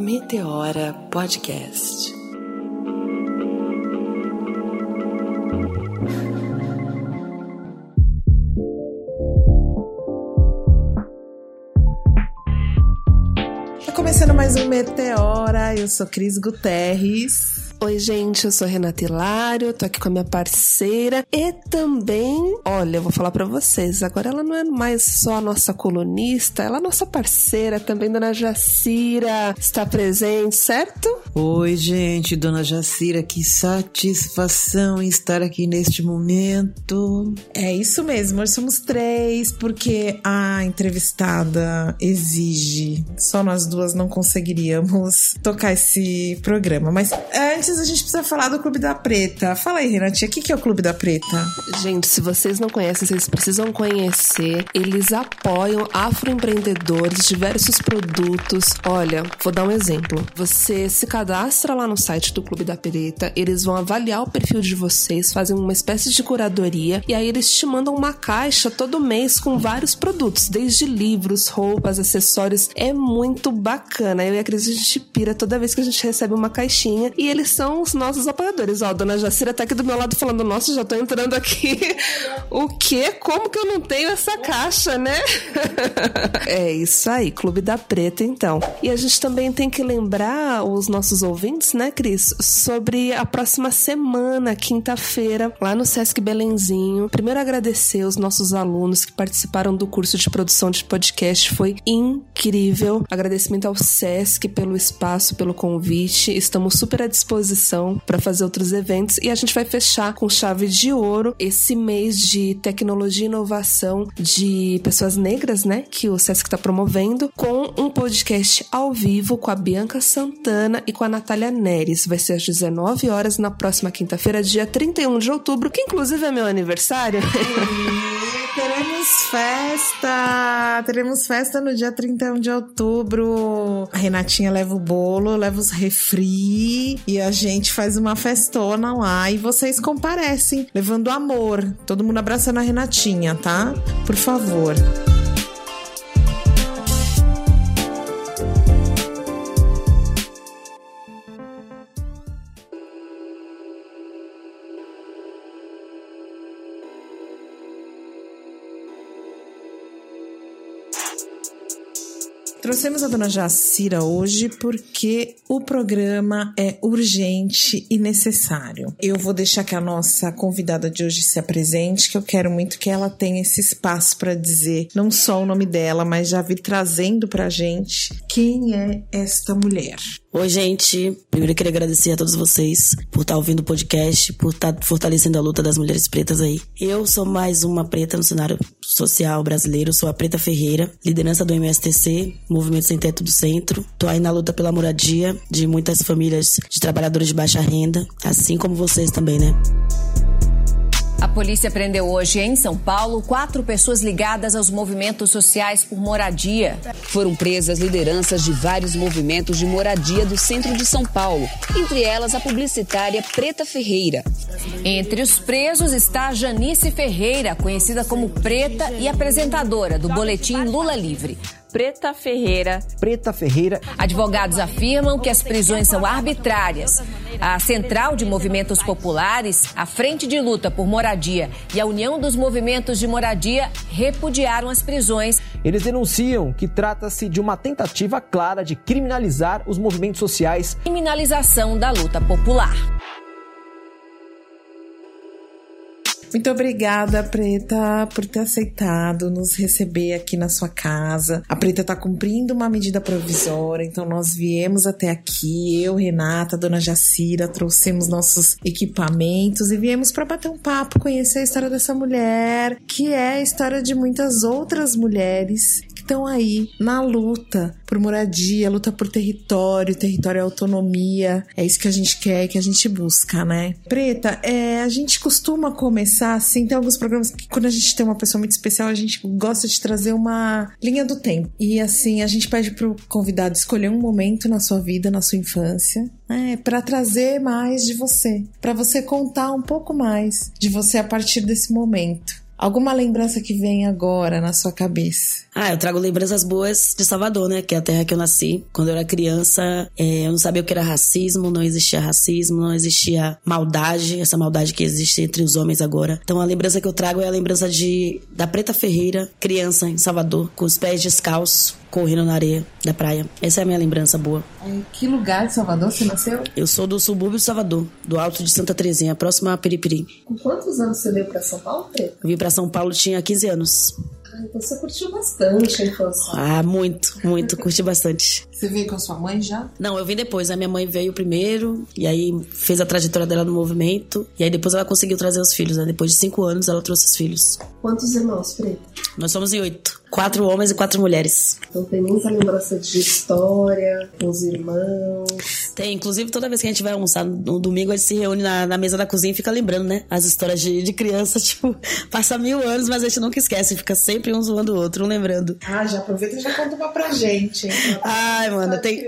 Meteora Podcast. Tá começando mais um Meteora, eu sou Cris Guterres. Oi, gente, eu sou Renata Hilário, tô aqui com a minha parceira e também, olha, eu vou falar para vocês, agora ela não é mais só a nossa colunista, ela é a nossa parceira também, Dona Jacira, está presente, certo? Oi, gente, Dona Jacira, que satisfação estar aqui neste momento. É isso mesmo, hoje somos três, porque a entrevistada exige, só nós duas não conseguiríamos tocar esse programa, mas antes antes a gente precisa falar do Clube da Preta. Fala aí, Renatinha, o que é o Clube da Preta? Gente, se vocês não conhecem, vocês precisam conhecer. Eles apoiam afroempreendedores, diversos produtos. Olha, vou dar um exemplo. Você se cadastra lá no site do Clube da Preta, eles vão avaliar o perfil de vocês, fazem uma espécie de curadoria e aí eles te mandam uma caixa todo mês com vários produtos, desde livros, roupas, acessórios. É muito bacana. Eu e a Cris a gente pira toda vez que a gente recebe uma caixinha e eles são os nossos apoiadores. Ó, a dona Jacira tá aqui do meu lado falando: Nossa, já tô entrando aqui. o quê? Como que eu não tenho essa caixa, né? é isso aí, Clube da Preta, então. E a gente também tem que lembrar os nossos ouvintes, né, Cris, sobre a próxima semana, quinta-feira, lá no Sesc Belenzinho. Primeiro, agradecer os nossos alunos que participaram do curso de produção de podcast. Foi incrível. Agradecimento ao Sesc pelo espaço, pelo convite. Estamos super à disposição para fazer outros eventos e a gente vai fechar com chave de ouro esse mês de tecnologia e inovação de pessoas negras, né, que o SESC está promovendo, com um podcast ao vivo com a Bianca Santana e com a Natália Neres. Vai ser às 19 horas na próxima quinta-feira, dia 31 de outubro, que inclusive é meu aniversário. Teremos festa! Teremos festa no dia 31 de outubro. A Renatinha leva o bolo, leva os refri e a gente faz uma festona lá e vocês comparecem, levando amor. Todo mundo abraçando a Renatinha, tá? Por favor. Trouxemos a dona Jacira hoje porque o programa é urgente e necessário. Eu vou deixar que a nossa convidada de hoje se apresente, que eu quero muito que ela tenha esse espaço para dizer não só o nome dela, mas já vir trazendo pra gente quem é esta mulher. Oi, gente. Primeiro eu queria agradecer a todos vocês por estar ouvindo o podcast, por estar fortalecendo a luta das mulheres pretas aí. Eu sou mais uma preta no cenário social brasileiro, sou a Preta Ferreira, liderança do MSTC, Movimento Sem Teto do Centro. Tô aí na luta pela moradia de muitas famílias de trabalhadores de baixa renda, assim como vocês também, né? A polícia prendeu hoje em São Paulo quatro pessoas ligadas aos movimentos sociais por moradia. Foram presas lideranças de vários movimentos de moradia do centro de São Paulo, entre elas a publicitária Preta Ferreira. Entre os presos está Janice Ferreira, conhecida como Preta e apresentadora do boletim Lula Livre. Preta Ferreira. Preta Ferreira. Advogados afirmam que as prisões são arbitrárias. A Central de Movimentos Populares, a Frente de Luta por Moradia e a União dos Movimentos de Moradia repudiaram as prisões. Eles denunciam que trata-se de uma tentativa clara de criminalizar os movimentos sociais. Criminalização da luta popular. Muito obrigada, Preta, por ter aceitado nos receber aqui na sua casa. A Preta está cumprindo uma medida provisória, então nós viemos até aqui, eu, Renata, Dona Jacira, trouxemos nossos equipamentos e viemos para bater um papo, conhecer a história dessa mulher, que é a história de muitas outras mulheres estão aí na luta por moradia, luta por território, território é autonomia. É isso que a gente quer, que a gente busca, né? Preta, é, a gente costuma começar assim, tem alguns programas que quando a gente tem uma pessoa muito especial, a gente gosta de trazer uma linha do tempo. E assim, a gente pede pro convidado escolher um momento na sua vida, na sua infância, é, para trazer mais de você, para você contar um pouco mais de você a partir desse momento. Alguma lembrança que vem agora na sua cabeça? Ah, eu trago lembranças boas de Salvador, né? Que é a terra que eu nasci. Quando eu era criança, é, eu não sabia o que era racismo, não existia racismo, não existia maldade, essa maldade que existe entre os homens agora. Então a lembrança que eu trago é a lembrança de da Preta Ferreira, criança em Salvador, com os pés descalços, correndo na areia da praia. Essa é a minha lembrança boa. Em que lugar de Salvador você nasceu? Eu sou do subúrbio de Salvador, do Alto de Santa Terezinha, próximo a Peripiri. Com quantos anos você veio para São Paulo, Pedro? Eu vim para São Paulo tinha 15 anos. Então você curtiu bastante a infância. Ah, muito, muito, curti bastante. Você veio com a sua mãe já? Não, eu vim depois. A minha mãe veio primeiro, e aí fez a trajetória dela no movimento, e aí depois ela conseguiu trazer os filhos, né? Depois de cinco anos ela trouxe os filhos. Quantos irmãos, Preta? Nós somos em oito. Quatro homens e quatro mulheres. Então tem muita lembrança de história, com os irmãos. Tem, inclusive toda vez que a gente vai almoçar no domingo, a gente se reúne na, na mesa da cozinha e fica lembrando, né? As histórias de, de criança, tipo, passa mil anos, mas a gente nunca esquece, fica sempre um zoando o outro, um lembrando. Ah, já aproveita e já conta uma pra gente. Ai, mano, tem.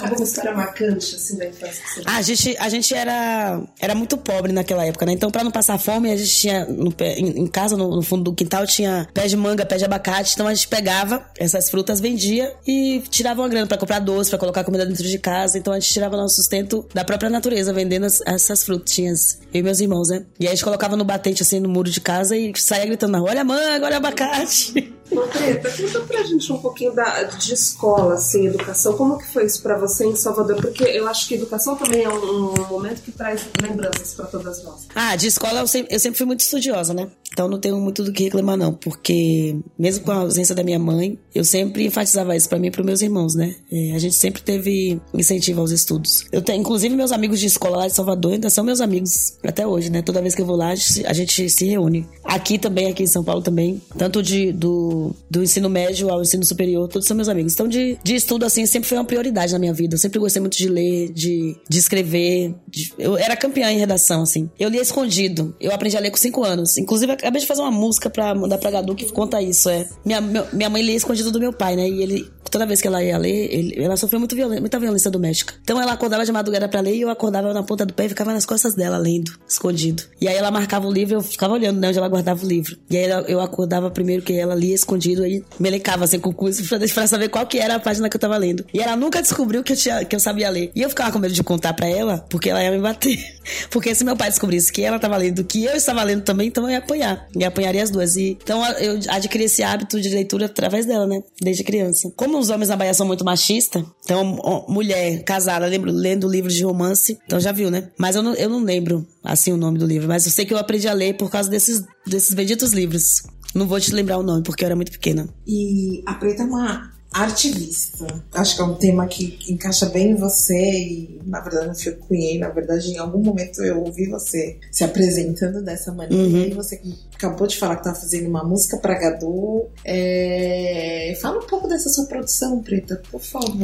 Alguma história marcante, assim, da infância que você Ah, a gente, a gente era, era muito pobre naquela época, né? Então, pra não passar fome, a gente tinha no pé- em, em casa, no, no fundo do quintal, tinha pé de manga, pé de abacate. Então, a gente pegava essas frutas, vendia e tirava uma grana pra comprar doce, pra colocar comida dentro de casa. Então, a gente tirava nosso sustento da própria natureza, vendendo as- essas frutinhas. Eu e meus irmãos, né? E aí, a gente colocava no batente, assim, no muro de casa e saía gritando olha a manga, olha abacate. Ô, Preta, conta pra gente um pouquinho da, de escola, assim, educação. Como que foi isso pra você em Salvador? Porque eu acho que educação também é um, um momento que traz lembranças pra todas nós. Ah, de escola eu sempre, eu sempre fui muito estudiosa, né? Então não tenho muito do que reclamar, não. Porque, mesmo com a ausência da minha mãe, eu sempre enfatizava isso pra mim e pros meus irmãos, né? É, a gente sempre teve incentivo aos estudos. Eu tenho, inclusive, meus amigos de escola lá de Salvador ainda são meus amigos até hoje, né? Toda vez que eu vou lá, a gente, a gente se reúne. Aqui também, aqui em São Paulo também. Tanto de, do, do ensino médio ao ensino superior, todos são meus amigos. Então, de, de estudo, assim, sempre foi uma prioridade na minha vida. Eu sempre gostei muito de ler, de, de escrever. de- eu era campeã em redação, assim. Eu lia escondido. Eu aprendi a ler com cinco anos. Inclusive, acabei de fazer uma música pra mandar pra Gadu que conta isso. É. Minha, meu- minha mãe lia escondido do meu pai, né? E ele, toda vez que ela ia ler, ele- ela sofreu muito violen- muita violência doméstica. Então, ela acordava de madrugada pra ler e eu acordava na ponta do pé e ficava nas costas dela, lendo, escondido. E aí ela marcava o livro e eu ficava olhando, né? Onde ela guardava o livro. E aí eu acordava primeiro que ela lia escondido, aí melecava assim com o curso pra, pra saber qual que era a página que eu tava lendo. E ela nunca descobriu que eu, tinha, que eu sabia ler. E eu ficava com medo de contar pra ela, porque ela ia me bater. Porque se meu pai descobrisse que ela tava lendo, que eu estava lendo também, então eu ia apanhar. E apanharia as duas. E, então eu adquiri esse hábito de leitura através dela, né? Desde criança. Como os homens na Bahia são muito machistas, então mulher casada, lembro, lendo livros de romance, então já viu, né? Mas eu não, eu não lembro, assim, o nome do livro. Mas eu sei que eu aprendi a ler por causa desses, desses benditos livros. Não vou te lembrar o nome, porque eu era muito pequena. E a Preta é uma artivista. Acho que é um tema que encaixa bem em você e, na verdade, não fui eu cunhei. Na verdade, em algum momento eu ouvi você se apresentando dessa maneira. Uhum. E você acabou de falar que tá fazendo uma música pra Gadu. É... Fala um pouco dessa sua produção, Preta, por favor.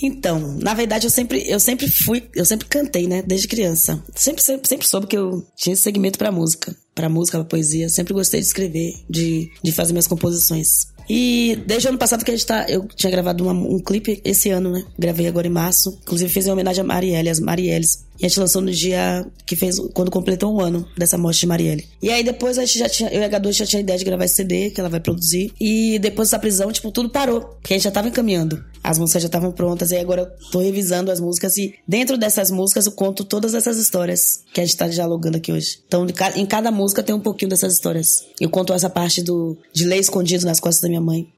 Então, na verdade, eu sempre, eu sempre fui, eu sempre cantei, né, desde criança. Sempre, sempre, sempre soube que eu tinha esse segmento pra música, pra música, pra poesia. Sempre gostei de escrever, de, de fazer minhas composições. E desde o ano passado que a gente tá, eu tinha gravado uma- um clipe esse ano, né? Gravei agora em março. Inclusive fiz em homenagem a Marielle, as Marielles. E a gente lançou no dia que fez, quando completou um ano dessa morte de Marielle. E aí depois a gente já tinha, eu e a Gadu já tinha a ideia de gravar esse CD que ela vai produzir. E depois dessa prisão, tipo, tudo parou. Porque a gente já tava encaminhando. As músicas já estavam prontas. E agora eu tô revisando as músicas. E dentro dessas músicas eu conto todas essas histórias que a gente tá dialogando aqui hoje. Então em cada música tem um pouquinho dessas histórias. Eu conto essa parte do de ler escondido nas costas da minha mãe.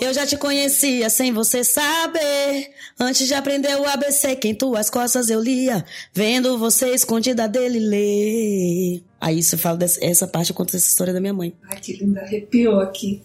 Eu já te conhecia sem você saber. Antes de aprender o ABC, que em tuas costas eu lia. Vendo você escondida dele ler. Aí você fala dessa essa parte, eu conto essa história da minha mãe. Ai, que linda, arrepiou aqui.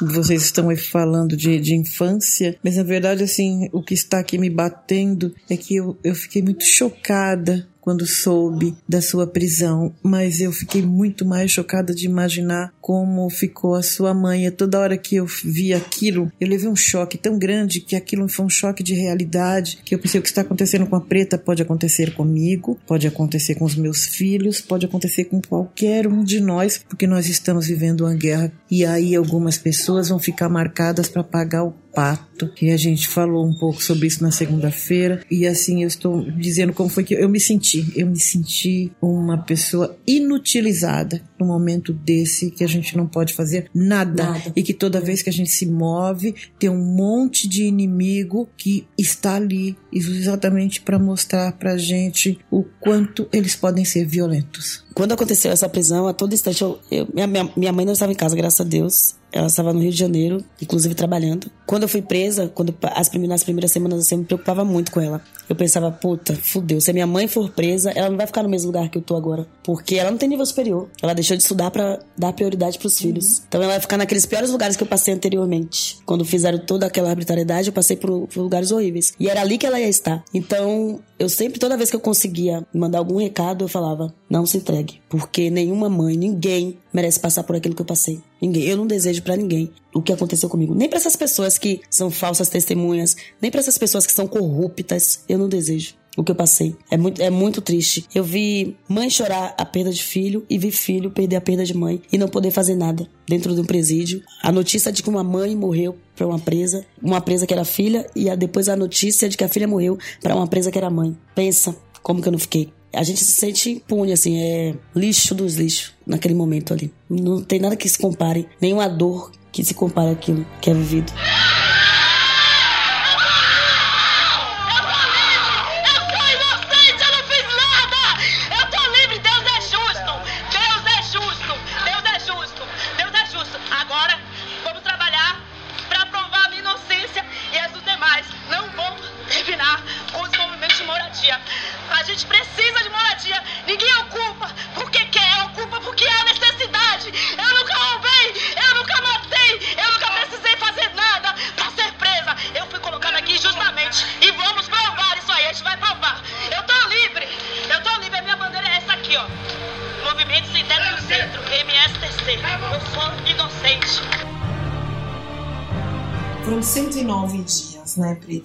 Vocês estão aí falando de, de infância, mas na verdade, assim, o que está aqui me batendo é que eu, eu fiquei muito chocada quando soube da sua prisão, mas eu fiquei muito mais chocada de imaginar como ficou a sua mãe. E toda hora que eu vi aquilo, eu levei um choque tão grande que aquilo foi um choque de realidade, que eu pensei o que está acontecendo com a preta pode acontecer comigo, pode acontecer com os meus filhos, pode acontecer com qualquer um de nós, porque nós estamos vivendo uma guerra e aí algumas pessoas vão ficar marcadas para pagar o sapato, que a gente falou um pouco sobre isso na segunda-feira. E assim, eu estou dizendo como foi que eu me senti. Eu me senti uma pessoa inutilizada no momento desse que a gente não pode fazer nada. Nada. E que toda vez que a gente se move, tem um monte de inimigo que está ali exatamente para mostrar pra gente o quanto eles podem ser violentos. Quando aconteceu essa prisão, a todo instante, eu, eu- minha, minha mãe não estava em casa, graças a Deus. Ela estava no Rio de Janeiro, inclusive trabalhando. Quando eu fui presa, quando as primeiras, nas primeiras semanas eu me preocupava muito com ela. Eu pensava, puta, fudeu. Se a minha mãe for presa, ela não vai ficar no mesmo lugar que eu tô agora. Porque ela não tem nível superior. Ela deixou de estudar pra dar prioridade pros filhos. Então ela vai ficar naqueles piores lugares que eu passei anteriormente. Quando fizeram toda aquela arbitrariedade, eu passei por, por lugares horríveis. E era ali que ela ia estar. Então, eu sempre, toda vez que eu conseguia mandar algum recado, eu falava: não se entregue. Porque nenhuma mãe, ninguém merece passar por aquilo que eu passei. Ninguém. Eu não desejo pra ninguém o que aconteceu comigo. Nem pra essas pessoas que são falsas testemunhas, nem pra essas pessoas que são corruptas. Eu não desejo o que eu passei. É muito, é muito triste. Eu vi mãe chorar a perda de filho e vi filho perder a perda de mãe e não poder fazer nada dentro de um presídio. A notícia de que uma mãe morreu para uma presa, uma presa que era filha, e a- depois a notícia de que a filha morreu para uma presa que era mãe. Pensa como que eu não fiquei. A gente se sente impune, assim, é lixo dos lixos naquele momento ali. Não tem nada que se compare, nenhuma dor que se compare àquilo que é vivido.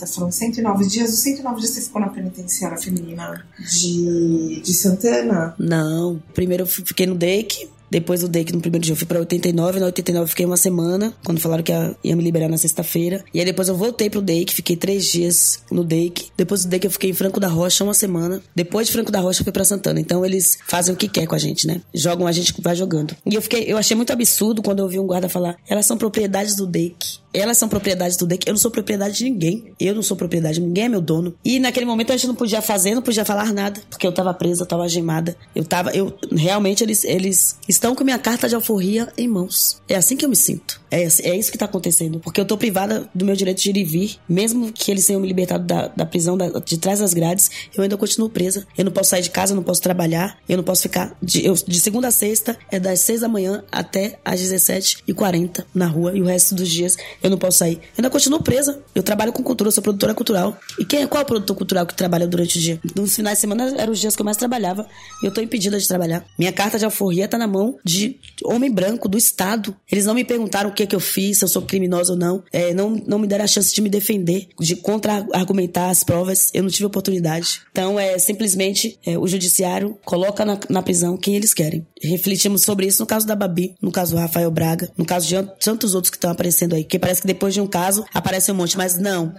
Foram 109 dias. Os 109 dias você ficou na penitenciária feminina de, de Santana? Não. Primeiro eu fiquei no DEIC. Depois do DEIC, no primeiro dia, eu fui pra 89. Na 89 eu fiquei uma semana, quando falaram que ia, ia me liberar na sexta-feira. E aí depois eu voltei pro DEIC, fiquei três dias no DEIC. Depois do DEIC eu fiquei em Franco da Rocha uma semana. Depois de Franco da Rocha eu fui pra Santana. Então eles fazem o que quer com a gente, né? Jogam a gente, vai jogando. E eu fiquei, eu achei muito absurdo quando eu ouvi um guarda falar: elas são propriedades do DEIC. Elas são propriedades do DEIC. Eu não sou propriedade de ninguém. Eu não sou propriedade, ninguém é meu dono. E naquele momento a gente não podia fazer, não podia falar nada, porque eu tava presa, eu tava algemada. Eu tava, eu realmente eles, eles estão com minha carta de alforria em mãos. É assim que eu me sinto. É, é isso que tá acontecendo. Porque eu tô privada do meu direito de ir e vir, mesmo que eles tenham me libertado da, da prisão da- de trás das grades, eu ainda continuo presa. Eu não posso sair de casa, eu não posso trabalhar, eu não posso ficar. De, eu- de segunda a sexta, é das seis da manhã até às 17h40 na rua, e o resto dos dias eu não posso sair. Eu ainda continuo presa. Eu trabalho com cultura, eu sou produtora cultural. E quem, qual é o produtor cultural que trabalha durante o dia? Nos finais de semana eram os dias que eu mais trabalhava. E eu tô impedida de trabalhar. Minha carta de alforria tá na mão de homem branco do Estado. Eles não me perguntaram o que é que eu fiz, se eu sou criminosa ou não. É, não, não me deram a chance de me defender, de contra-argumentar as provas. Eu não tive oportunidade. Então, é simplesmente é, o judiciário coloca na, na prisão quem eles querem. Refletimos sobre isso no caso da Babi, no caso do Rafael Braga, no caso de tantos outros que estão aparecendo aí. Porque parece que depois de um caso aparece um monte, mas não.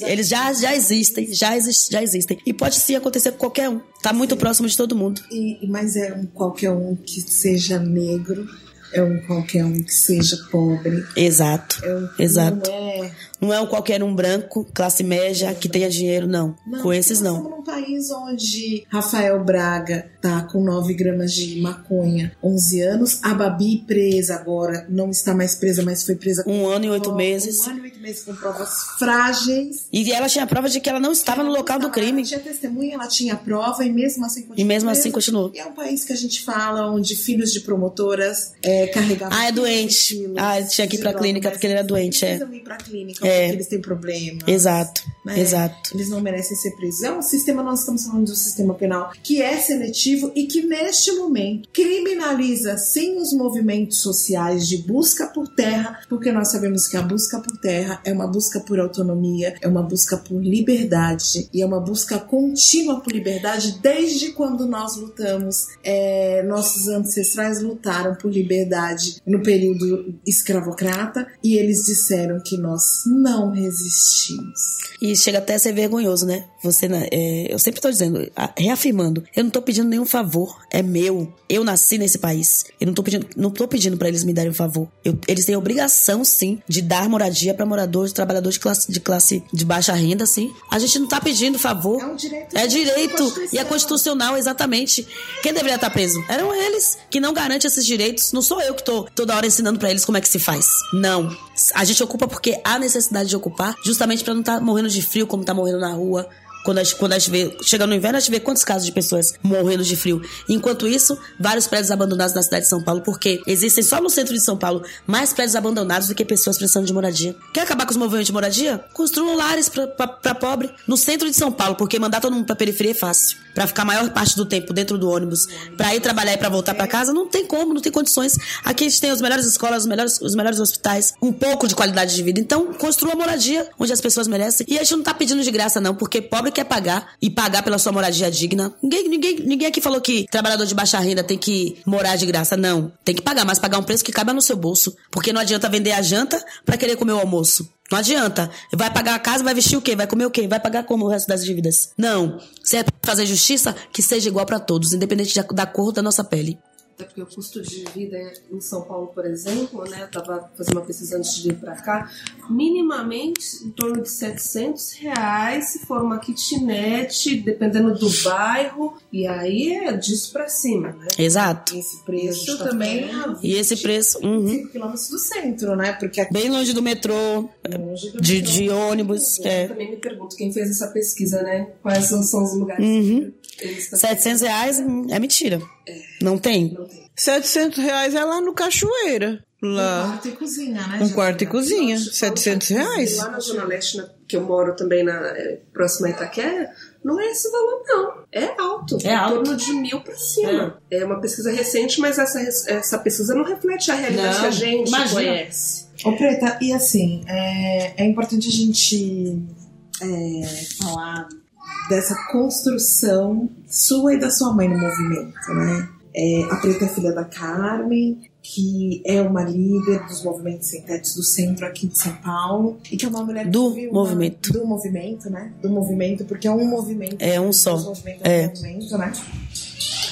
Eles já, já existem, já, exist, já existem. E pode sim acontecer com qualquer um. Tá muito próximo de todo mundo. E- mas é um qualquer um que seja negro, é um qualquer um que seja pobre. Exato. É um, Exato. Não é, Não é um qualquer um branco, classe média, que tenha dinheiro, não. não, Com esses, não. estamos num país onde Rafael Braga tá com 9 gramas de maconha, 11 anos. A Babi presa agora, não está mais presa, mas foi presa com Um ano e oito meses. Um ano meses com provas frágeis. E ela tinha prova de que ela não estava no local do crime. Ela tinha testemunha, ela tinha prova e mesmo assim continuou. E mesmo assim continuou. E é um país que a gente fala onde filhos de promotoras é, carregavam. Ah, é 15 doente. quilos Ah, ele tinha que ir pra droga, clínica porque ele era doente, é. precisam ir pra clínica É. porque eles têm problema. Exato, né? exato. Eles não merecem ser presos. É um sistema, nós estamos falando de um sistema penal que é seletivo e que, neste momento, criminaliza sim os movimentos sociais de busca por terra, porque nós sabemos que a busca por terra é uma busca por autonomia, é uma busca por liberdade e é uma busca contínua por liberdade desde quando nós lutamos. É, nossos ancestrais lutaram por liberdade no período escravocrata e eles disseram que nós não resistimos. E chega até a ser vergonhoso, né? Você, é, eu sempre tô dizendo, reafirmando, eu não tô pedindo nenhum favor, é meu. Eu nasci nesse país. Eu não tô pedindo, não tô pedindo para eles me darem um favor. Eu, eles têm obrigação, sim, de dar moradia para moradores, trabalhadores de classe, de classe de baixa renda, sim. A gente não tá pedindo favor. É um direito. É direito e é constitucional, exatamente. Quem deveria estar preso? Eram eles que não garantem esses direitos. Não sou eu que tô toda hora ensinando para eles como é que se faz. Não. A gente ocupa porque há necessidade de ocupar, justamente para não estar tá morrendo de frio como tá morrendo na rua, quando a, gente, quando vê, chega no inverno, a gente vê quantos casos de pessoas morrendo de frio. Enquanto isso, vários prédios abandonados na cidade de São Paulo, porque existem só no centro de São Paulo mais prédios abandonados do que pessoas precisando de moradia. Quer acabar com os movimentos de moradia? Construam lares para pobre no centro de São Paulo, porque mandar todo mundo pra periferia é fácil. Pra ficar a maior parte do tempo dentro do ônibus, pra ir trabalhar e pra voltar para casa, não tem como, não tem condições. Aqui a gente tem as melhores escolas, os melhores, os melhores hospitais, um pouco de qualidade de vida. Então, construa moradia onde as pessoas merecem. E a gente não tá pedindo de graça, não, porque pobre quer pagar e pagar pela sua moradia digna. Ninguém, ninguém, ninguém aqui falou que trabalhador de baixa renda tem que morar de graça. Não. Tem que pagar, mas pagar um preço que caiba no seu bolso. Porque não adianta vender a janta para querer comer o almoço. Não adianta. Vai pagar a casa, vai vestir o quê? Vai comer o quê? Vai pagar como o resto das dívidas? Não. Se é fazer justiça, que seja igual para todos, independente da cor da nossa pele. Até porque o custo de vida em São Paulo, por exemplo, né, eu estava fazendo uma pesquisa antes de vir para cá, minimamente em torno de 700 reais se for uma kitnet, dependendo do bairro, e aí é disso para cima, né? Exato. Esse preço tá também. E esse preço. Uhum. 5 quilômetros do centro, né? Porque aqui, Bem longe do metrô, longe do de, metrô. de ônibus. Eu É. também me pergunto quem fez essa pesquisa, né? Quais são são os lugares Uhum. que 700 reais é mentira. Não tem. Não tem. 700 reais é lá no Cachoeira. Um Lá. quarto e cozinha, né? Um quarto e cozinha. Nossa, 700 fala, reais. Lá na Zona Leste, na- que eu moro também na é, próxima a Itaquera, não é esse valor, não. É alto. É alto. Em torno de mil para cima. É. uma pesquisa recente, mas essa, essa pesquisa não reflete a realidade Não, que a gente imagina. conhece. Ô, Preta, e assim, é, é importante a gente é, falar dessa construção sua e da sua mãe no movimento, né? É, a Preta é filha da Carmen, que é uma líder dos movimentos sintéticos do centro aqui de São Paulo, e que é uma mulher Do viu uma- movimento. do movimento, né? Do movimento, porque é um movimento. É um só. Movimentos é um É. movimento, né?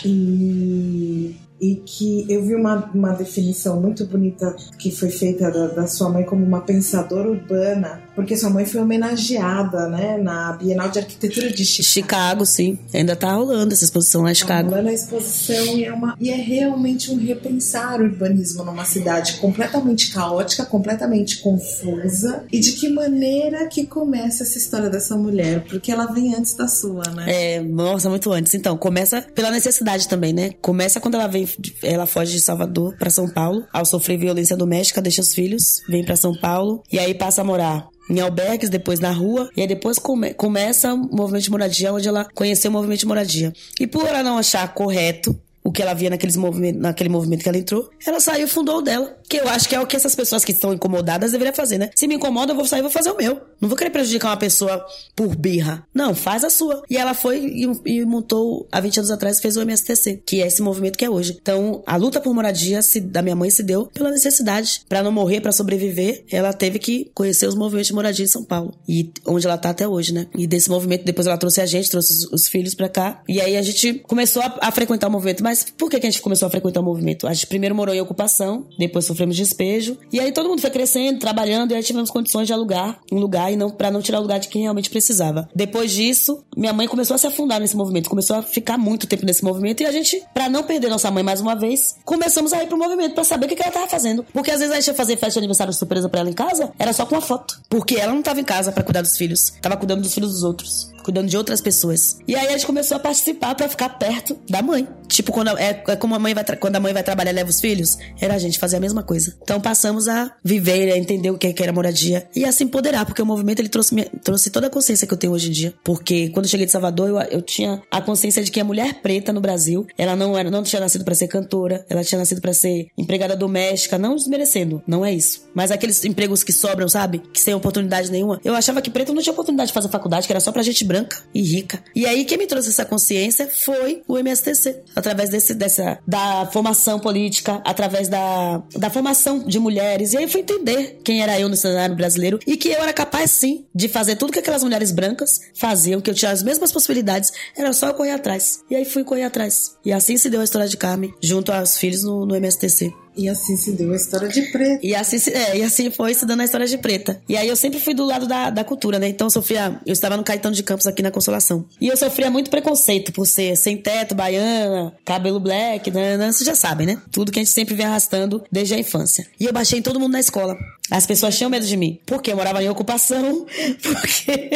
E, e que eu vi uma, uma definição muito bonita que foi feita da, da sua mãe como uma pensadora urbana, porque sua mãe foi homenageada, né, na Bienal de Arquitetura de Chicago. Chicago, sim. Ainda tá rolando essa exposição lá em Chicago. Tá rolando a exposição e é, uma, e é realmente um repensar o urbanismo numa cidade completamente caótica, completamente confusa. E de que maneira que começa essa história dessa mulher? Porque ela vem antes da sua, né? É, nossa, muito antes. Então, começa pela necessidade também, né? Começa quando ela vem, ela foge de Salvador pra São Paulo, ao sofrer violência doméstica, deixa os filhos, vem pra São Paulo e aí passa a morar em albergues, depois na rua, e aí depois come- começa o movimento de moradia, onde ela conheceu o movimento de moradia. E por ela não achar correto o que ela via naqueles movimento, naquele movimento que ela entrou, ela saiu e fundou o dela. Que eu acho que é o que essas pessoas que estão incomodadas deveriam fazer, né? Se me incomoda, eu vou sair e vou fazer o meu. Não vou querer prejudicar uma pessoa por birra. Não, faz a sua. E ela foi e, e montou, há 20 anos atrás, fez o MSTC, que é esse movimento que é hoje. Então, a luta por moradia se, da minha mãe se deu pela necessidade. Pra não morrer, pra sobreviver, ela teve que conhecer os movimentos de moradia em São Paulo. E onde ela tá até hoje, né? E desse movimento, depois ela trouxe a gente, trouxe os, os filhos pra cá. E aí a gente começou a, a frequentar o movimento. Mas por que, que a gente começou a frequentar o movimento? A gente primeiro morou em ocupação, depois sofremos despejo. E aí todo mundo foi crescendo, trabalhando, e aí tivemos condições de alugar um lugar e não para não tirar o lugar de quem realmente precisava. Depois disso, minha mãe começou a se afundar nesse movimento, começou a ficar muito tempo nesse movimento e a gente, para não perder nossa mãe mais uma vez, começamos a ir pro movimento para saber o que, que ela tava fazendo. Porque às vezes a gente ia fazer festa de aniversário surpresa para ela em casa, era só com uma foto, porque ela não tava em casa para cuidar dos filhos, tava cuidando dos filhos dos outros. Cuidando de outras pessoas. E aí a gente começou a participar para ficar perto da mãe. Tipo, quando é, é como a mãe vai quando a mãe vai trabalhar leva os filhos, era a gente fazer a mesma coisa. Então passamos a viver, a entender o que era moradia e a se empoderar, porque o movimento ele trouxe, trouxe toda a consciência que eu tenho hoje em dia. Porque quando eu cheguei de Salvador, eu, eu tinha a consciência de que a mulher preta no Brasil, ela não era, não tinha nascido para ser cantora, ela tinha nascido para ser empregada doméstica, não desmerecendo, não é isso. Mas aqueles empregos que sobram, sabe? Que sem oportunidade nenhuma. Eu achava que preto não tinha oportunidade de fazer faculdade, que era só pra gente branca e rica. E aí quem me trouxe essa consciência foi o MSTC, através desse dessa da formação política, através da da formação de mulheres. E aí eu fui entender quem era eu no cenário brasileiro e que eu era capaz sim de fazer tudo que aquelas mulheres brancas faziam, que eu tinha as mesmas possibilidades, era só eu correr atrás. E aí fui correr atrás. E assim se deu a história de Carmen, junto aos filhos no, no MSTC. E assim se deu a história de preta. E assim, é, e assim foi se dando a história de preta. E aí eu sempre fui do lado da, da cultura, né? Então eu sofria. Eu estava no Caetano de Campos aqui na Consolação. E eu sofria muito preconceito por ser sem teto, baiana, cabelo black, né? né vocês já sabem, né? Tudo que a gente sempre vem arrastando desde a infância. E eu baixei em todo mundo na escola. As pessoas tinham medo de mim. Porque eu morava em ocupação, porque.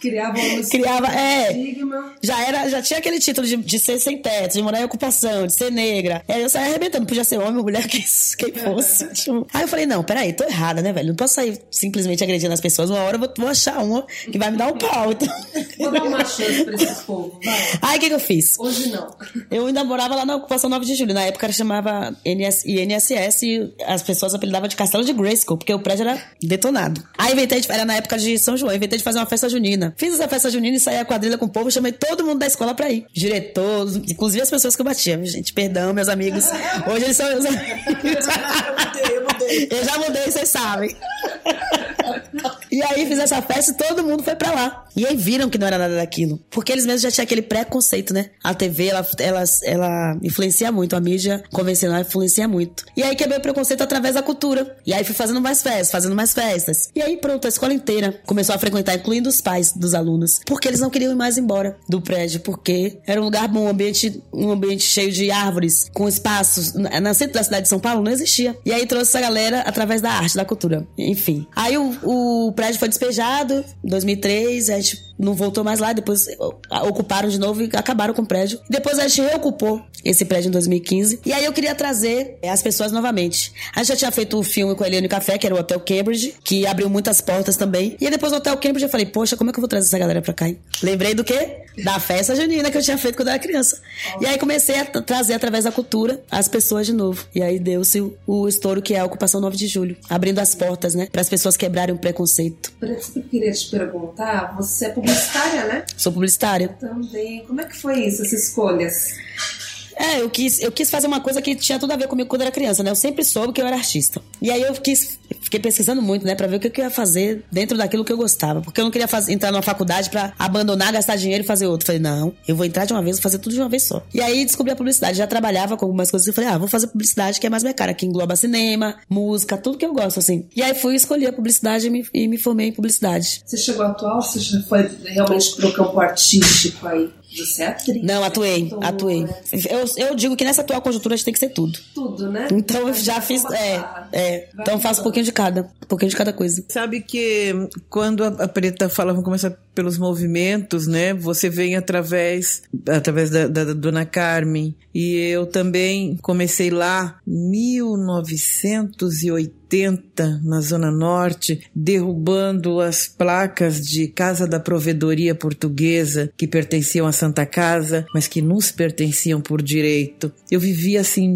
Criava um Criava, é. estigma. Já era, já tinha aquele título de, de ser sem teto, de morar em ocupação, de ser negra. Aí eu saía arrebentando, podia ser homem, mulher, quem, quem fosse. Tipo. Aí eu falei, não, peraí, tô errada, né, velho? Não posso sair simplesmente agredindo as pessoas. Uma hora eu vou, vou achar uma que vai me dar um pau. Então... Vou dar uma chance pra esses povos, vai. Aí o que, que eu fiz? Hoje não. Eu ainda morava lá na ocupação 9 de julho. Na época chamava NS, INSS e as pessoas apelidavam de Castelo de Grayskull, porque o prédio era detonado. Aí inventei de, era na época de São João, inventei de fazer uma festa junina. Fiz essa festa junina e saí a quadrilha com o povo, chamei todo mundo da escola pra ir. Diretor, inclusive as pessoas que eu batia, gente. Perdão, meus amigos. Hoje eles são meus amigos. Eu já mudei, vocês sabem. E aí fiz essa festa e todo mundo foi pra lá. E aí viram que não era nada daquilo. Porque eles mesmos já tinham aquele preconceito, né? A TV, ela, ela, ela influencia muito, a mídia convencional influencia muito. E aí quebrei o preconceito através da cultura. E aí fui fazendo mais festas, fazendo mais festas. E aí pronto, a escola inteira começou a frequentar, incluindo os pais dos alunos. Porque eles não queriam ir mais embora do prédio, porque era um lugar bom, um ambiente, um ambiente cheio de árvores, com espaços. Na centro da cidade de São Paulo não existia. E aí trouxe essa galera através da arte, da cultura. Enfim. Aí o, o prédio foi despejado em 2003, a gente não voltou mais lá, depois ocuparam de novo e acabaram com o prédio. Depois a gente reocupou esse prédio em 2015. E aí eu queria trazer as pessoas novamente. A gente já tinha feito o um filme com a Eliane Café, que era o Hotel Cambridge, que abriu muitas portas também. E aí depois do Hotel Cambridge eu falei, poxa, como é que eu vou trazer essa galera pra cá, hein? Lembrei do quê? Da festa junina que eu tinha feito quando eu era criança. E aí comecei a trazer através da cultura as pessoas de novo. E aí deu-se o, o estouro que é a ocupação 9 de julho, abrindo as portas, né, para as pessoas quebrarem o preconceito. Eu queria te perguntar, você é publicitária, né? Sou publicitária. Também. Como é que foi isso, essas escolhas? É, eu quis, eu quis fazer uma coisa que tinha tudo a ver comigo quando era criança, né? Eu sempre soube que eu era artista. E aí eu quis, fiquei pesquisando muito, né, pra ver o que eu ia fazer dentro daquilo que eu gostava. Porque eu não queria fazer, entrar numa faculdade pra abandonar, gastar dinheiro e fazer outro. Falei, não, eu vou entrar de uma vez, vou fazer tudo de uma vez só. E aí descobri a publicidade. Já trabalhava com algumas coisas e falei, ah, vou fazer publicidade que é mais minha cara, que engloba cinema, música, tudo que eu gosto, assim. E aí fui escolher a publicidade e me, e me formei em publicidade. Você chegou a atuar ou você foi realmente pro campo artístico aí? Você é atriz. Não, né? atuei, atuei. Eu, eu digo que nessa atual conjuntura a gente tem que ser tudo. Tudo, né? Então eu já fiz. É, é. Vai então faço um pouquinho de cada. Um pouquinho de cada coisa. Sabe que quando a Preta fala, vamos começar pelos movimentos, né? Você vem através, através da, da, da Dona Carmen. E eu também comecei lá 1980. 80, na Zona Norte, derrubando as placas de Casa da Provedoria Portuguesa, que pertenciam à Santa Casa, mas que nos pertenciam por direito. Eu vivia assim,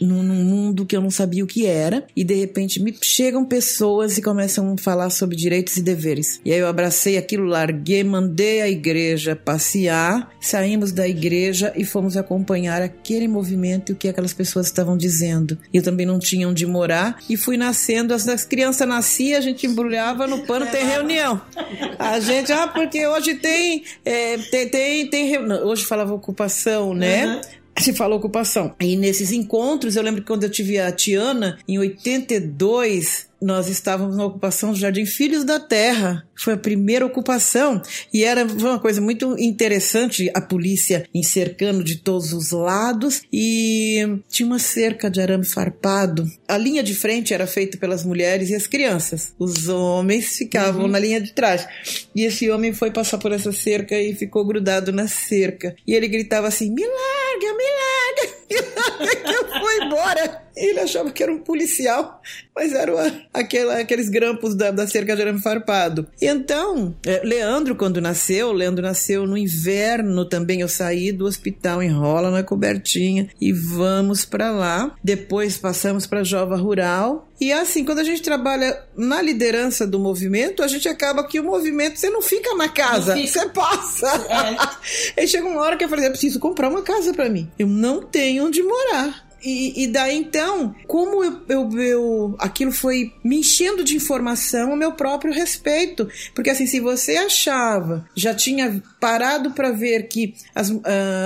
num mundo que eu não sabia o que era, e de repente me chegam pessoas e começam a falar sobre direitos e deveres. E aí eu abracei aquilo, larguei, mandei a igreja passear, saímos da igreja e fomos acompanhar aquele movimento e o que aquelas pessoas estavam dizendo. Eu também não tinha onde morar e fui nascendo, as, as crianças nasciam, a gente embrulhava no pano, tem reunião. A gente, ah, porque hoje tem, é, tem, tem, tem reunião. Hoje falava ocupação, né? Se fala ocupação. E nesses encontros, eu lembro que quando eu tive a Tiana, em 82, nós estávamos na ocupação do Jardim Filhos da Terra. Foi a primeira ocupação e era uma coisa muito interessante, a polícia encercando de todos os lados e tinha uma cerca de arame farpado. A linha de frente era feita pelas mulheres e as crianças. Os homens ficavam uhum. na linha de trás. E esse homem foi passar por essa cerca e ficou grudado na cerca. E ele gritava assim: "Me larga, me larga!" Eu fui embora. Ele achava que era um policial, mas eram aquela, aqueles grampos da, da cerca de arame farpado. Então, é, Leandro, quando nasceu, Leandro nasceu no inverno também. Eu saí do hospital, enrola na cobertinha e vamos para lá. Depois passamos para Jova Rural. E assim, quando a gente trabalha na liderança do movimento, a gente acaba que o movimento, você não fica na casa, você passa. É. Aí chega uma hora que eu falei, eu preciso comprar uma casa para mim. Eu não tenho onde morar. E, e, daí então, como eu, eu, eu, aquilo foi me enchendo de informação, o meu próprio respeito. Porque assim, se você achava, já tinha parado para ver que as, uh,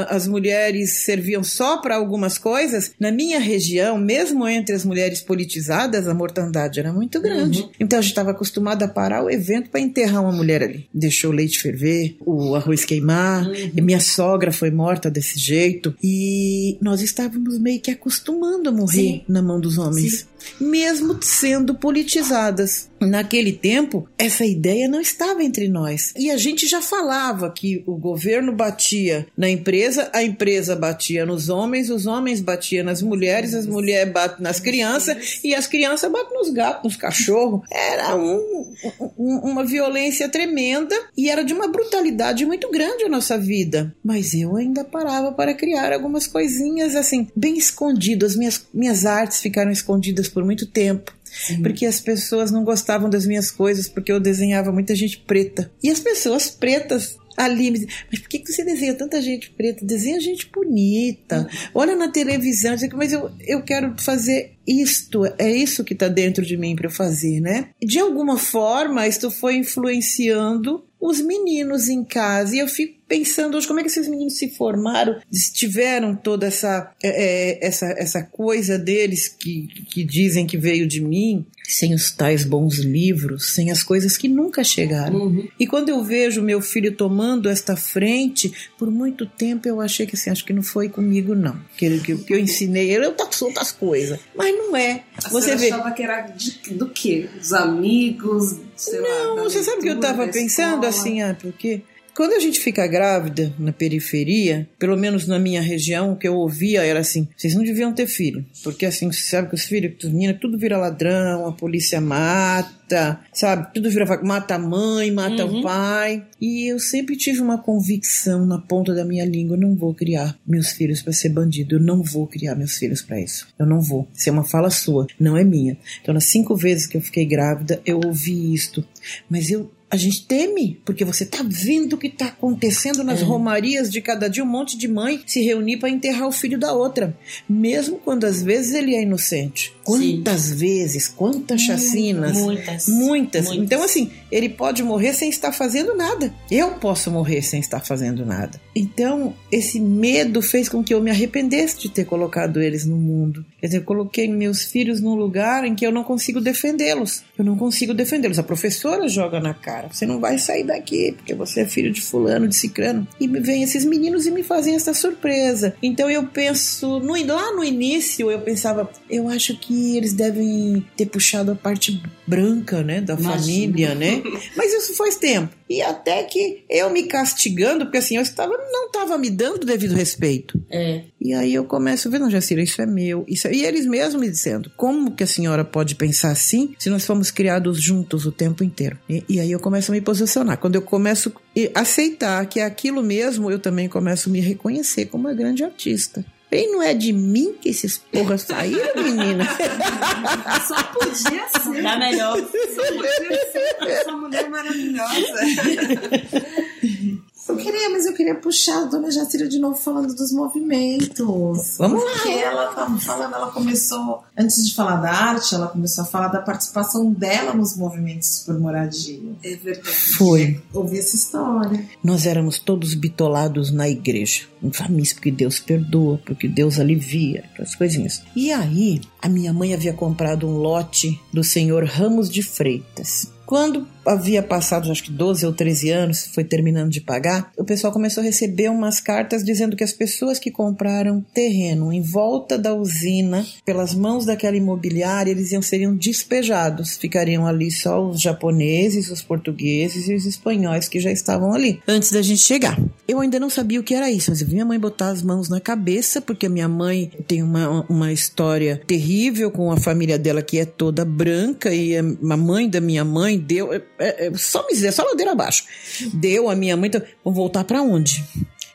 as mulheres serviam só para algumas coisas, na minha região, mesmo entre as mulheres politizadas, a mortandade era muito grande. Uhum. Então a gente estava acostumado a parar o evento para enterrar uma mulher ali. Deixou o leite ferver, o arroz queimar, uhum. minha sogra foi morta desse jeito. E nós estávamos meio que acostumando a morrer Sim. na mão dos homens. Sim mesmo sendo politizadas. Naquele tempo, essa ideia não estava entre nós. E a gente já falava que o governo batia na empresa, a empresa batia nos homens, os homens batiam nas mulheres, as mulheres batem nas crianças e as crianças batem nos gatos, nos cachorros. Era um, um, uma violência tremenda e era de uma brutalidade muito grande a nossa vida. Mas eu ainda parava para criar algumas coisinhas assim, bem escondidas. Minhas, minhas artes ficaram escondidas por muito tempo. Sim. Porque as pessoas não gostavam das minhas coisas, porque eu desenhava muita gente preta. E as pessoas pretas ali me mas por que você desenha tanta gente preta? Desenha gente bonita. Olha na televisão, mas eu, eu quero fazer isto, é isso que está dentro de mim para eu fazer, né? De alguma forma, isto foi influenciando os meninos em casa. E eu fico pensando hoje como é que esses meninos se formaram, tiveram toda essa, é, é, essa, essa coisa deles que, que dizem que veio de mim, sem os tais bons livros, sem as coisas que nunca chegaram. Uhum. E quando eu vejo meu filho tomando esta frente, por muito tempo eu achei que assim, acho que não foi comigo, não. Que, que, que eu ensinei ele, eu taxo outras coisas. Mas não é. A você vê. achava que era de, do quê? Dos amigos? Sei não, lá, você sabe o que eu estava pensando assim, ah, porque quando a gente fica grávida na periferia, pelo menos na minha região, o que eu ouvia era assim: vocês não deviam ter filho. Porque assim, você sabe que os filhos, as meninas, tudo vira ladrão, a polícia mata, sabe? Tudo vira mata a mãe, mata uhum. o pai. E eu sempre tive uma convicção na ponta da minha língua: eu não vou criar meus filhos para ser bandido, eu não vou criar meus filhos para isso. Eu não vou. Isso é uma fala sua, não é minha. Então, nas cinco vezes que eu fiquei grávida, eu ouvi isto. Mas eu a gente teme, porque você tá vendo o que tá acontecendo nas é. romarias de cada dia, um monte de mãe se reunir para enterrar o filho da outra, mesmo quando às vezes ele é inocente. Quantas Sim. vezes, quantas chacinas? Muitas, muitas. Muitas. Então, assim, ele pode morrer sem estar fazendo nada. Eu posso morrer sem estar fazendo nada. Então, esse medo fez com que eu me arrependesse de ter colocado eles no mundo. Quer dizer, eu coloquei meus filhos num lugar em que eu não consigo defendê-los. Eu não consigo defendê-los. A professora joga na cara. Você não vai sair daqui porque você é filho de fulano, de cicrano. E vem esses meninos e me fazem essa surpresa. Então, eu penso, no, lá no início, eu pensava, eu acho que que eles devem ter puxado a parte branca, né, da Imagina. família, né? Mas isso faz tempo. E até que eu me castigando, porque assim, eu estava, não estava me dando devido respeito. É. E aí eu começo a ver, não, Jacira, isso é meu. Isso é... E eles mesmos me dizendo, como que a senhora pode pensar assim se nós fomos criados juntos o tempo inteiro? E, e aí eu começo a me posicionar. Quando eu começo a aceitar que é aquilo mesmo, eu também começo a me reconhecer como uma grande artista. Bem, não é de mim que esses porras saíram, menina? Só podia ser. Dá melhor. Só podia ser essa mulher maravilhosa. Eu queria, mas eu queria puxar a dona Jacira de novo falando dos movimentos. Vamos lá. Porque ela tava falando, ela começou, antes de falar da arte, ela começou a falar da participação dela nos movimentos por moradia. É verdade. Foi. Ouvi essa história. Nós éramos todos bitolados na igreja. Infamíssimo, porque Deus perdoa, porque Deus alivia, aquelas coisinhas. E aí, a minha mãe havia comprado um lote do senhor Ramos de Freitas. Quando havia passado, acho que 12 ou 13 anos, foi terminando de pagar, o pessoal começou a receber umas cartas dizendo que as pessoas que compraram terreno em volta da usina, pelas mãos daquela imobiliária, eles iam seriam despejados. Ficariam ali só os japoneses, os portugueses e os espanhóis que já estavam ali, antes da gente chegar. Eu ainda não sabia o que era isso, mas eu vi minha mãe botar as mãos na cabeça, porque a minha mãe tem uma, uma história terrível com a família dela que é toda branca e a a mãe da minha mãe deu é, é, só miséria, só ladeira abaixo. Deu a minha mãe, então, vamos voltar para onde?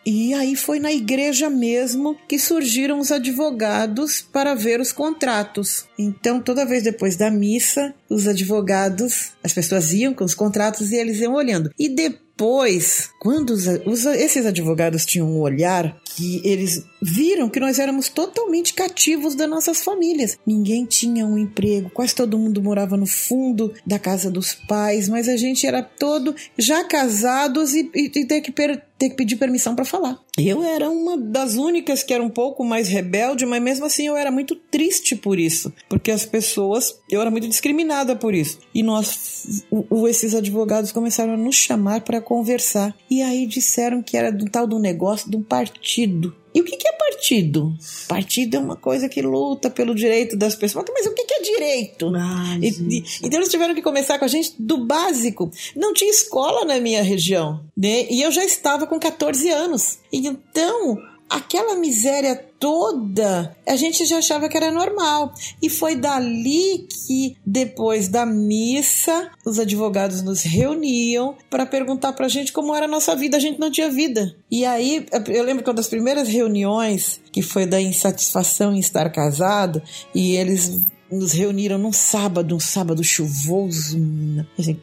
E aí foi na igreja mesmo que surgiram os advogados para ver os contratos. Então, toda vez depois da missa, os advogados, as pessoas iam com os contratos e eles iam olhando. E depois, quando os, os- esses advogados tinham um olhar que eles viram que nós éramos totalmente cativos das nossas famílias. Ninguém tinha um emprego, quase todo mundo morava no fundo da casa dos pais, mas a gente era todo já casados e, e, e ter que per- ter que pedir permissão para falar. Eu era uma das únicas que era um pouco mais rebelde, mas mesmo assim eu era muito triste por isso, porque as pessoas, eu era muito discriminada por isso. E nós, o- esses advogados começaram a nos chamar para conversar. E aí disseram que era de um tal do negócio de um partido. E o que, é partido? Partido é uma coisa que luta pelo direito das pessoas. Mas o que, é direito? E- e- então eles tiveram que começar com a gente do básico. Não tinha escola na minha região, né? E eu já estava com 14 anos. E então, aquela miséria toda, a gente já achava que era normal. E foi dali que, depois da missa, os advogados nos reuniam para perguntar pra gente como era a nossa vida. A gente não tinha vida. E aí, eu lembro que uma das primeiras reuniões, que foi da insatisfação em estar casado, e eles nos reuniram num sábado, um sábado chuvoso.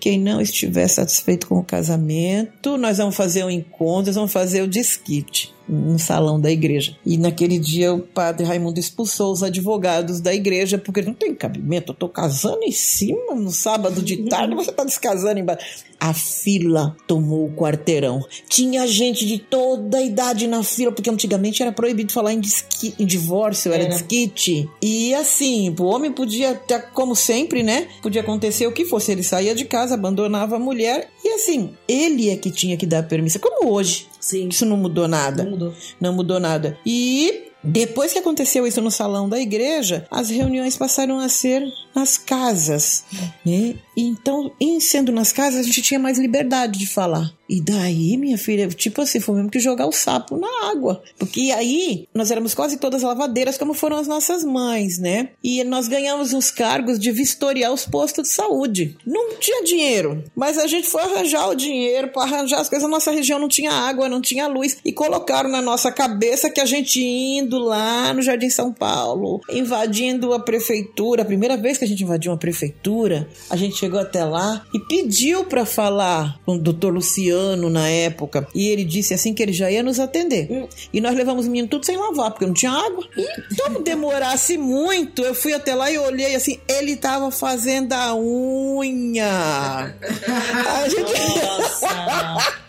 Quem não estiver satisfeito com o casamento, nós vamos fazer um encontro, nós vamos fazer o desquite no salão da igreja. E naquele dia o padre Raimundo expulsou os advogados da igreja porque não tem cabimento. Eu tô casando em cima no sábado de tarde, você tá descasando embaixo. A fila tomou o quarteirão. Tinha gente de toda a idade na fila, porque antigamente era proibido falar em, disqui- em divórcio, era, desquite. E assim, o homem podia, ter, como sempre, né? Podia acontecer o que fosse. Ele saía de casa, abandonava a mulher. E assim, ele é que tinha que dar permissão. Como hoje. Sim. Isso não mudou nada. Não mudou. Não mudou nada. E depois que aconteceu isso no salão da igreja, as reuniões passaram a ser nas casas, né? E Então, em sendo nas casas, a gente tinha mais liberdade de falar. E daí, minha filha, tipo assim, foi mesmo que jogar o sapo na água. Porque aí, nós éramos quase todas lavadeiras, como foram as nossas mães, né? E nós ganhamos uns cargos de vistoriar os postos de saúde. Não tinha dinheiro, mas a gente foi arranjar o dinheiro para arranjar as coisas. A nossa região não tinha água, não tinha luz. E colocaram na nossa cabeça que a gente indo lá no Jardim São Paulo, invadindo a prefeitura. A primeira vez que a gente invadiu uma prefeitura, a gente chegou até lá e pediu para falar com o doutor Luciano na época. E ele disse assim que ele já ia nos atender. E nós levamos o menino tudo sem lavar, porque não tinha água. E como demorasse muito, eu fui até lá e olhei assim, ele tava fazendo a unha. A gente... A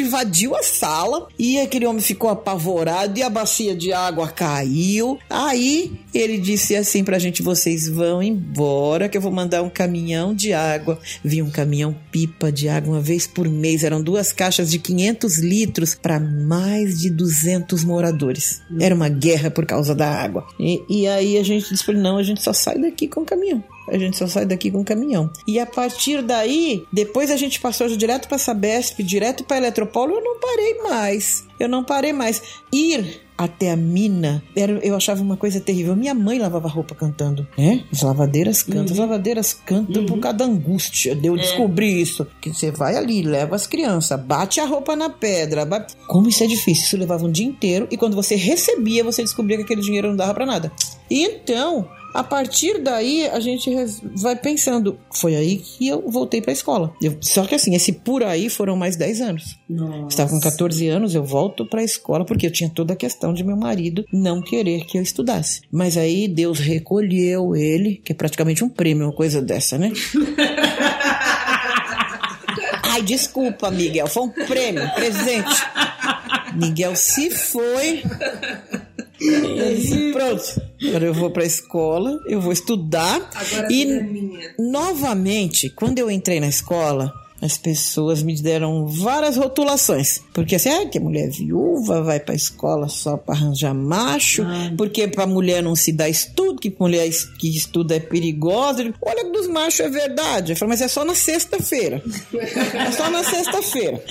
invadiu a sala e aquele homem ficou apavorado e a bacia de água caiu. Aí ele disse assim pra gente: vocês vão embora, que eu vou mandar um caminhão de água. Vi um caminhão pipa de água uma vez por mês. Eram duas caixas de 500 litros para mais de 200 moradores. Era uma guerra por causa da água. E, e aí a gente disse: não, a gente só sai daqui com o caminhão. A gente só sai daqui com o caminhão. E a partir daí, depois a gente passou direto para Sabesp, direto para Eletropolo, eu não parei mais. Eu não parei mais. Ir até a mina, era, eu achava uma coisa terrível. Minha mãe lavava roupa cantando, né? As lavadeiras cantam, as lavadeiras cantam por causa da angústia. De eu descobri isso. Que você vai ali, leva as crianças, bate a roupa na pedra. bate- Como isso é difícil. Isso levava um dia inteiro. E quando você recebia, você descobria que aquele dinheiro não dava para nada. Então, a partir daí a gente vai pensando, foi aí que eu voltei pra escola. Eu- só que assim, esse por aí foram mais 10 anos. Estava com 14 anos, eu volto pra escola porque eu tinha toda a questão de meu marido não querer que eu estudasse. Mas aí Deus recolheu ele, que é praticamente um prêmio, uma coisa dessa, né? Ai, desculpa, Miguel, foi um prêmio, um presente. Miguel se foi. Pronto, agora eu vou pra escola, eu vou estudar. Agora a e é novamente, quando eu entrei na escola, as pessoas me deram várias rotulações. Porque assim, ah, que a mulher é viúva, vai pra escola só pra arranjar macho, porque pra mulher não se dá estudo, que mulher que estuda é perigosa. Olha, dos machos é verdade. Eu falei, mas é só na sexta-feira. É só na sexta-feira.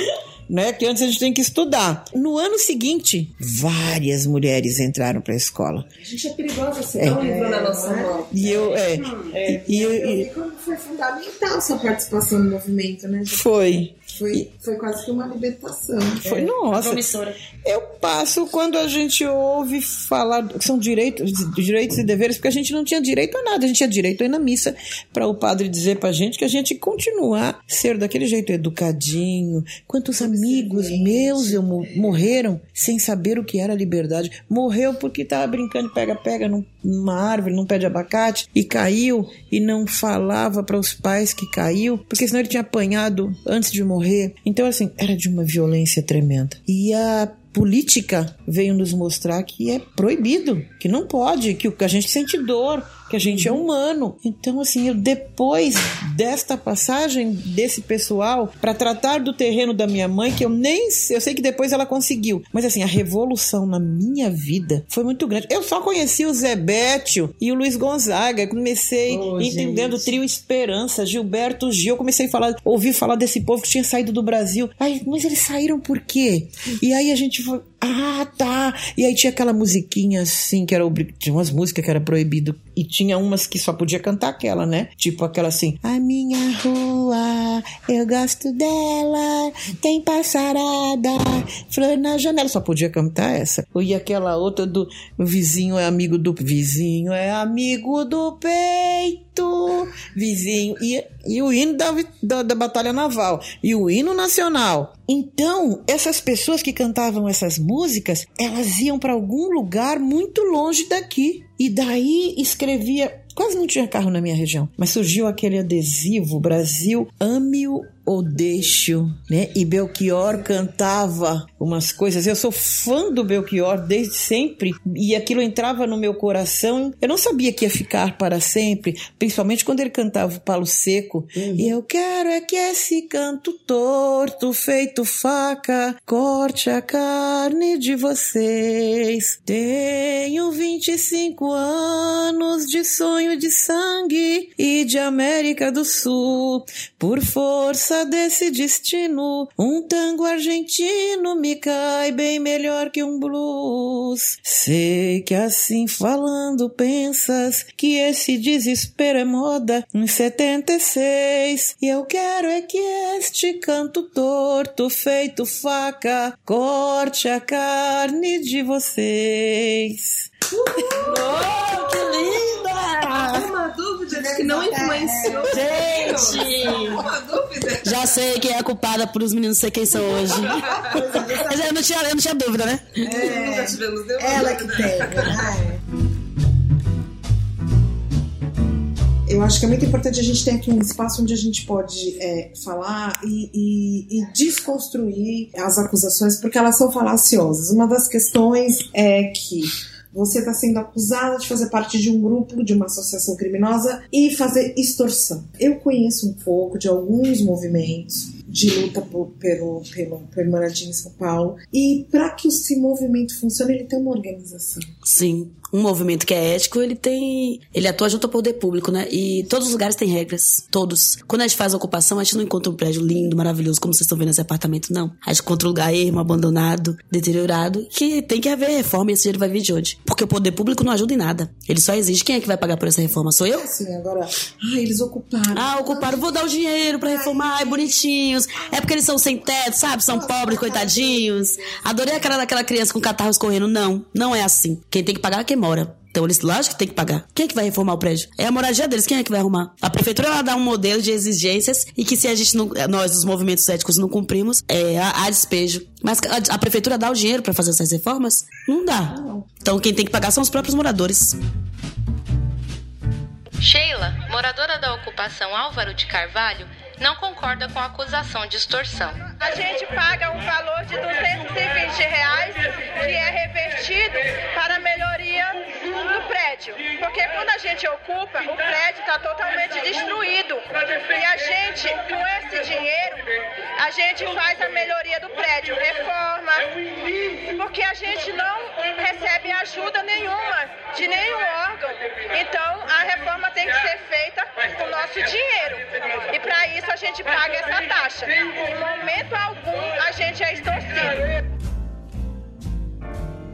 Né? Que antes a gente tem que estudar. No ano seguinte, várias mulheres entraram pra escola. A gente é perigosa, você dá um livro na nossa mão. E eu, é, e, e eu- Eu e- como foi fundamental sua participação no movimento, né? foi. Foi, foi quase que uma libertação. Foi, nossa. Promissora. Eu passo quando a gente ouve falar que são direitos, direitos e deveres, porque a gente não tinha direito a nada, a gente tinha direito a ir na missa para o padre dizer pra gente que a gente continuar ser daquele jeito educadinho. Quantos amigos meus eu mo- morreram sem saber o que era liberdade? Morreu porque tava brincando pega-pega num- numa árvore, num pé de abacate e caiu e não falava para os pais que caiu, porque senão ele tinha apanhado antes de morrer. Então assim, era de uma violência tremenda. E a política veio nos mostrar que é proibido, que não pode, que a gente sente dor, que a gente é humano. Então, assim, eu depois desta passagem desse pessoal para tratar do terreno da minha mãe, que eu nem eu sei que depois ela conseguiu, mas assim, a revolução na minha vida foi muito grande. Eu só conheci o Zé Bétio e o Luiz Gonzaga, comecei Oh, entendendo o gente. trio Esperança, Gilberto Gil, eu comecei a falar, ouvir falar desse povo que tinha saído do Brasil. Ai, mas eles saíram por quê? E aí a gente foi, ah, tá. E aí tinha aquela musiquinha assim, que era tinha umas músicas que era proibido e tinha umas que só podia cantar aquela, né? Tipo aquela assim: A minha rua, eu gosto dela, tem passarada, flor na janela, só podia cantar essa. E aquela outra do vizinho é amigo do vizinho é amigo do peito, vizinho e, e o hino da, da, da batalha naval e o hino nacional. Então, essas pessoas que cantavam essas músicas, elas iam para algum lugar muito longe daqui. E daí escrevia. Quase não tinha carro na minha região, mas surgiu aquele adesivo Brasil ame-o ou deixe-o, né? E Belchior cantava umas coisas. Eu sou fã do Belchior desde sempre e aquilo entrava no meu coração. Eu não sabia que ia ficar para sempre, principalmente quando ele cantava o Palo Seco. E eu quero é que esse canto torto, feito faca, corte a carne de vocês. Tenho 25 anos de sonho de sangue e de América do Sul. Por força desse destino, um tango argentino me cai bem melhor que um blues. Sei que assim falando pensas que esse desespero é moda em 76. E eu quero é que este canto torto, feito faca, corte a carne de vocês. Oh, que linda! Uma dúvida de que não influenciou. Gente! Uma dúvida. Já sei quem é a culpada por os meninos ser quem são hoje. Mas eu não tinha, eu não tinha dúvida, né? Tivemos nenhuma Ela que tem, né? Eu acho que é muito importante a gente ter aqui um espaço onde a gente pode é, falar e, e- e desconstruir as acusações, porque elas são falaciosas. Uma das questões é que você está sendo acusada de fazer parte de um grupo, de uma associação criminosa e fazer extorsão. Eu conheço um pouco de alguns movimentos de luta por- pelo, pelo, pelo moradia em São Paulo. E para que esse movimento funcione, ele tem uma organização. Sim. Um movimento que é ético, ele tem. Ele atua junto ao poder público, né? E todos os lugares têm regras. Todos. Quando a gente faz a ocupação, a gente não encontra um prédio lindo, maravilhoso, como vocês estão vendo nesse apartamento, não. A gente encontra um lugar ermo, abandonado, deteriorado, que tem que haver reforma e esse dinheiro vai vir de onde? Porque o poder público não ajuda em nada. Ele só exige. Quem é que vai pagar por essa reforma? Sou eu? Assim, agora, ah, eles ocuparam. Ah, ocuparam, vou dar o dinheiro pra reformar, ai, bonitinhos. É porque eles são sem teto, sabe? São pobres, coitadinhos. Adorei aquela daquela criança com catarro escorrendo. Não, não é assim. Quem tem que pagar é quem mora. Então eles, lógico que tem que pagar. Quem é que vai reformar o prédio? É a moradia deles, quem é que vai arrumar? A prefeitura ela dá um modelo de exigências e que se a gente não, nós, os movimentos éticos, não cumprimos, é, há despejo. Mas a, a prefeitura dá o dinheiro para fazer essas reformas? Não dá. Então quem tem que pagar são os próprios moradores. Sheila, moradora da ocupação Álvaro de Carvalho, não concorda com a acusação de extorsão. A gente paga um valor de 220 reais que é revertido para melhoria do prédio. Porque quando a gente ocupa, o prédio está totalmente destruído. E a gente, com esse dinheiro, a gente faz a melhoria do prédio, reforma, porque a gente não recebe ajuda nenhuma de nenhum órgão. Então a reforma tem que ser feita o nosso dinheiro. E para isso a gente paga essa taxa. Em momento algum a gente é extorcido.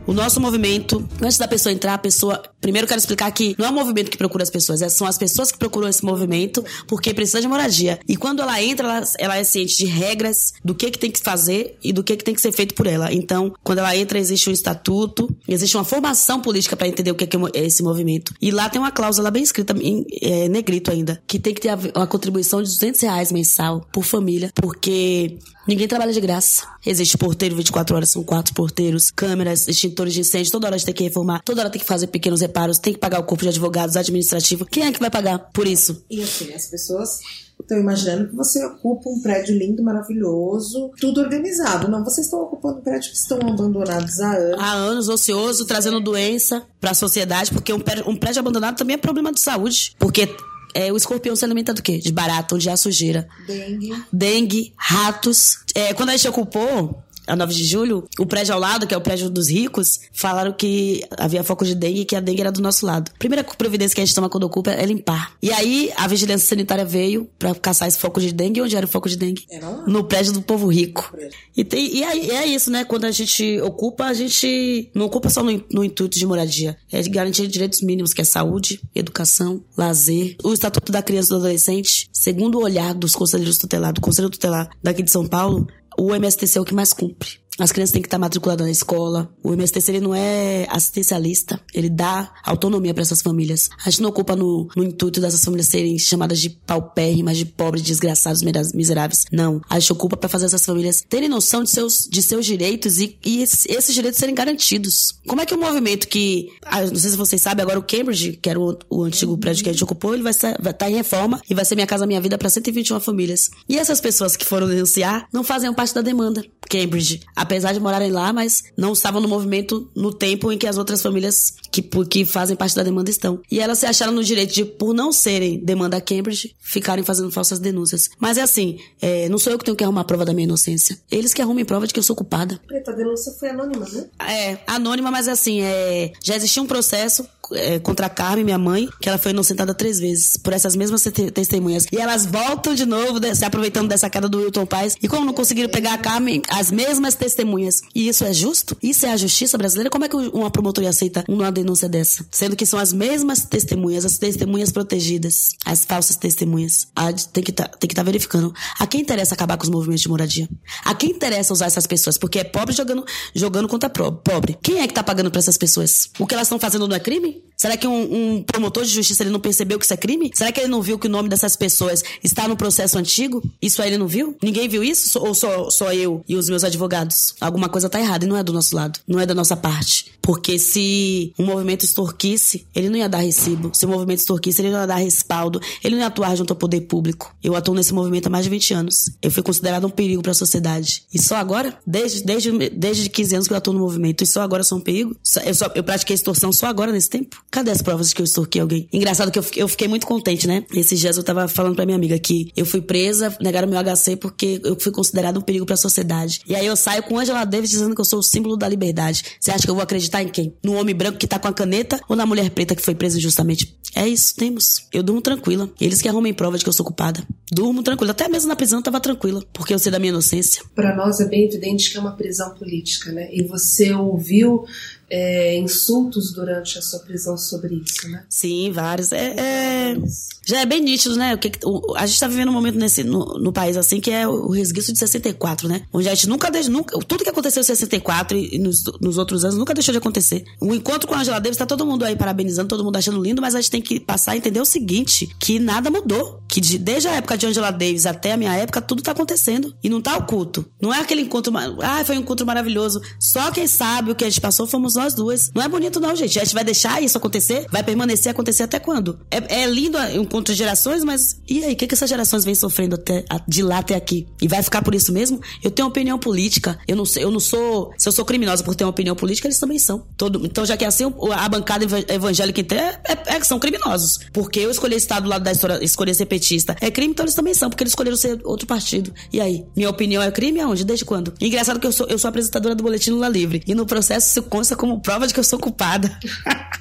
O nosso movimento, antes da pessoa entrar, a pessoa. Primeiro quero explicar que não é o movimento que procura as pessoas, é, são as pessoas que procuram esse movimento porque precisa de moradia. E quando ela entra, ela, ela é ciente de regras, do que, que tem que fazer e do que, que tem que ser feito por ela. Então, quando ela entra, existe um estatuto, existe uma formação política para entender o que é esse movimento. E lá tem uma cláusula bem escrita, em é, negrito ainda, que tem que ter uma contribuição de 200 reais mensal por família, porque Ninguém trabalha de graça. Existe porteiro 24 horas, são quatro porteiros, câmeras, extintores de incêndio, toda hora a gente tem que reformar, toda hora tem que fazer pequenos reparos, tem que pagar o corpo de advogados administrativo. Quem é que vai pagar por isso? E assim, as pessoas estão imaginando que você ocupa um prédio lindo, maravilhoso, tudo organizado. Não, vocês estão ocupando prédios que estão abandonados há anos. Há anos, ocioso, trazendo doença para a sociedade, porque um prédio, um prédio abandonado também é problema de saúde. Porque é, o escorpião se alimenta do quê? De barato, onde há sujeira. Dengue. Dengue, ratos. É, quando a gente ocupou, a 9 de julho, o prédio ao lado, que é o prédio dos ricos, falaram que havia foco de dengue e que a dengue era do nosso lado. Primeira providência que a gente toma quando ocupa é limpar. E aí, a vigilância sanitária veio para caçar esse foco de dengue. Onde era o foco de dengue? No prédio do povo rico. E, tem, e aí, é isso, né? Quando a gente ocupa, a gente não ocupa só no, no intuito de moradia. É de garantir direitos mínimos, que é saúde, educação, lazer. O Estatuto da Criança e do Adolescente, segundo o olhar dos conselheiros tutelados, do Conselho Tutelar daqui de São Paulo, o MSTC é o que mais cumpre. As crianças têm que estar matriculadas na escola. O MSTC ele não é assistencialista, ele dá autonomia para essas famílias. A gente não ocupa no, no intuito dessas famílias serem chamadas de paupérrimas, de pobres, desgraçados, miseráveis. Não. A gente ocupa para fazer essas famílias terem noção de seus, de seus direitos e, e esses direitos serem garantidos. Como é que o movimento que, ah, não sei se vocês sabem, agora o Cambridge, que era o, o antigo prédio que a gente ocupou, ele vai estar, estar em reforma e vai ser Minha Casa Minha Vida para 121 famílias. E essas pessoas que foram denunciar não fazem parte da demanda. Cambridge, apesar de morarem lá, mas não estavam no movimento no tempo em que as outras famílias que, que fazem parte da demanda estão. E elas se acharam no direito de, por não serem demanda Cambridge, ficarem fazendo falsas denúncias. Mas é assim, é, não sou eu que tenho que arrumar a prova da minha inocência. Eles que arrumem prova de que eu sou culpada. Preta, a denúncia foi anônima, né? É, anônima, mas assim, é, já existia um processo é, contra a Carmen, minha mãe, que ela foi inocentada três vezes por essas mesmas te testemunhas. E elas voltam de novo, de, se aproveitando dessa queda do Wilton Paz. E como não conseguiram pegar a Carmen, as mesmas testemunhas. E isso é justo? Isso é a justiça brasileira? Como é que uma promotoria aceita uma denúncia dessa? Sendo que são as mesmas testemunhas, as testemunhas protegidas, as falsas testemunhas. Tem que tá, estar tá verificando. A quem interessa acabar com os movimentos de moradia? A quem interessa usar essas pessoas? Porque é pobre jogando, jogando contra pobre. Quem é que tá pagando para essas pessoas? O que elas estão fazendo não é crime? Será que um, um, promotor de justiça ele não percebeu que isso é crime? Será que ele não viu que o nome dessas pessoas está no processo antigo? Isso aí ele não viu? Ninguém viu isso? Ou só, só eu e os meus advogados? Alguma coisa tá errada e não é do nosso lado. Não é da nossa parte. Porque se o movimento extorquisse, ele não ia dar recibo. Se o movimento extorquisse, ele não ia dar respaldo. Ele não ia atuar junto ao poder público. Eu atuo nesse movimento há mais de 20 anos. Eu fui considerado um perigo para a sociedade. E só agora, desde, desde, desde 15 anos que eu atuo no movimento, e só agora eu sou um perigo? Eu, só, eu pratiquei extorsão só agora nesse tempo? Cadê as provas de que eu extorquei alguém? Engraçado que eu, eu fiquei muito contente, né? Esses dias eu tava falando pra minha amiga que eu fui presa, negaram meu HC porque eu fui considerado um perigo pra sociedade. E aí eu saio com Angela Davis dizendo que eu sou o símbolo da liberdade. Você acha que eu vou acreditar em quem? No homem branco que tá com a caneta ou na mulher preta que foi presa injustamente? É isso, temos. Eu durmo tranquila. Eles que arrumem prova de que eu sou culpada. Durmo tranquila. Até mesmo na prisão eu tava tranquila, porque eu sei da minha inocência. Para nós é bem evidente que é uma prisão política, né? E você ouviu é, insultos durante a sua prisão sobre isso, né? Sim, vários. É, é- já é bem nítido, né? O que, o- a gente tá vivendo um momento nesse, no, no país assim que é o resguiço de 64, né? Onde a gente nunca. Nunca, tudo que aconteceu em 64 e, e nos, nos outros anos nunca deixou de acontecer. O encontro com a Angela Davis tá todo mundo aí parabenizando, todo mundo achando lindo, mas a gente tem que passar a entender o seguinte: que nada mudou. Que de- desde a época de Angela Davis até a minha época, tudo tá acontecendo. E não tá oculto. Não é aquele encontro. Ah, foi um encontro maravilhoso. Só quem sabe o que a gente passou fomos nós duas. Não é bonito, não, gente. A gente vai deixar isso acontecer? Vai permanecer acontecer até quando? É, é lindo encontro de gerações, mas e aí? O que, que essas gerações vêm sofrendo até, de lá até aqui? E vai ficar por isso mesmo? Eu tenho opinião política. Eu não, eu não sou. Se eu sou criminosa por ter uma opinião política, eles também são. Todo, então, já que é assim, a bancada eva- evangélica inteira é, é, é- são criminosos. Porque eu escolhi estar do lado da história, escolher ser petista. É crime, então eles também são, porque eles escolheram ser outro partido. E aí? Minha opinião é crime aonde? Desde quando? Engraçado que eu sou, eu sou apresentadora do Boletim Lula Livre. E no processo isso consta como prova de que eu sou culpada.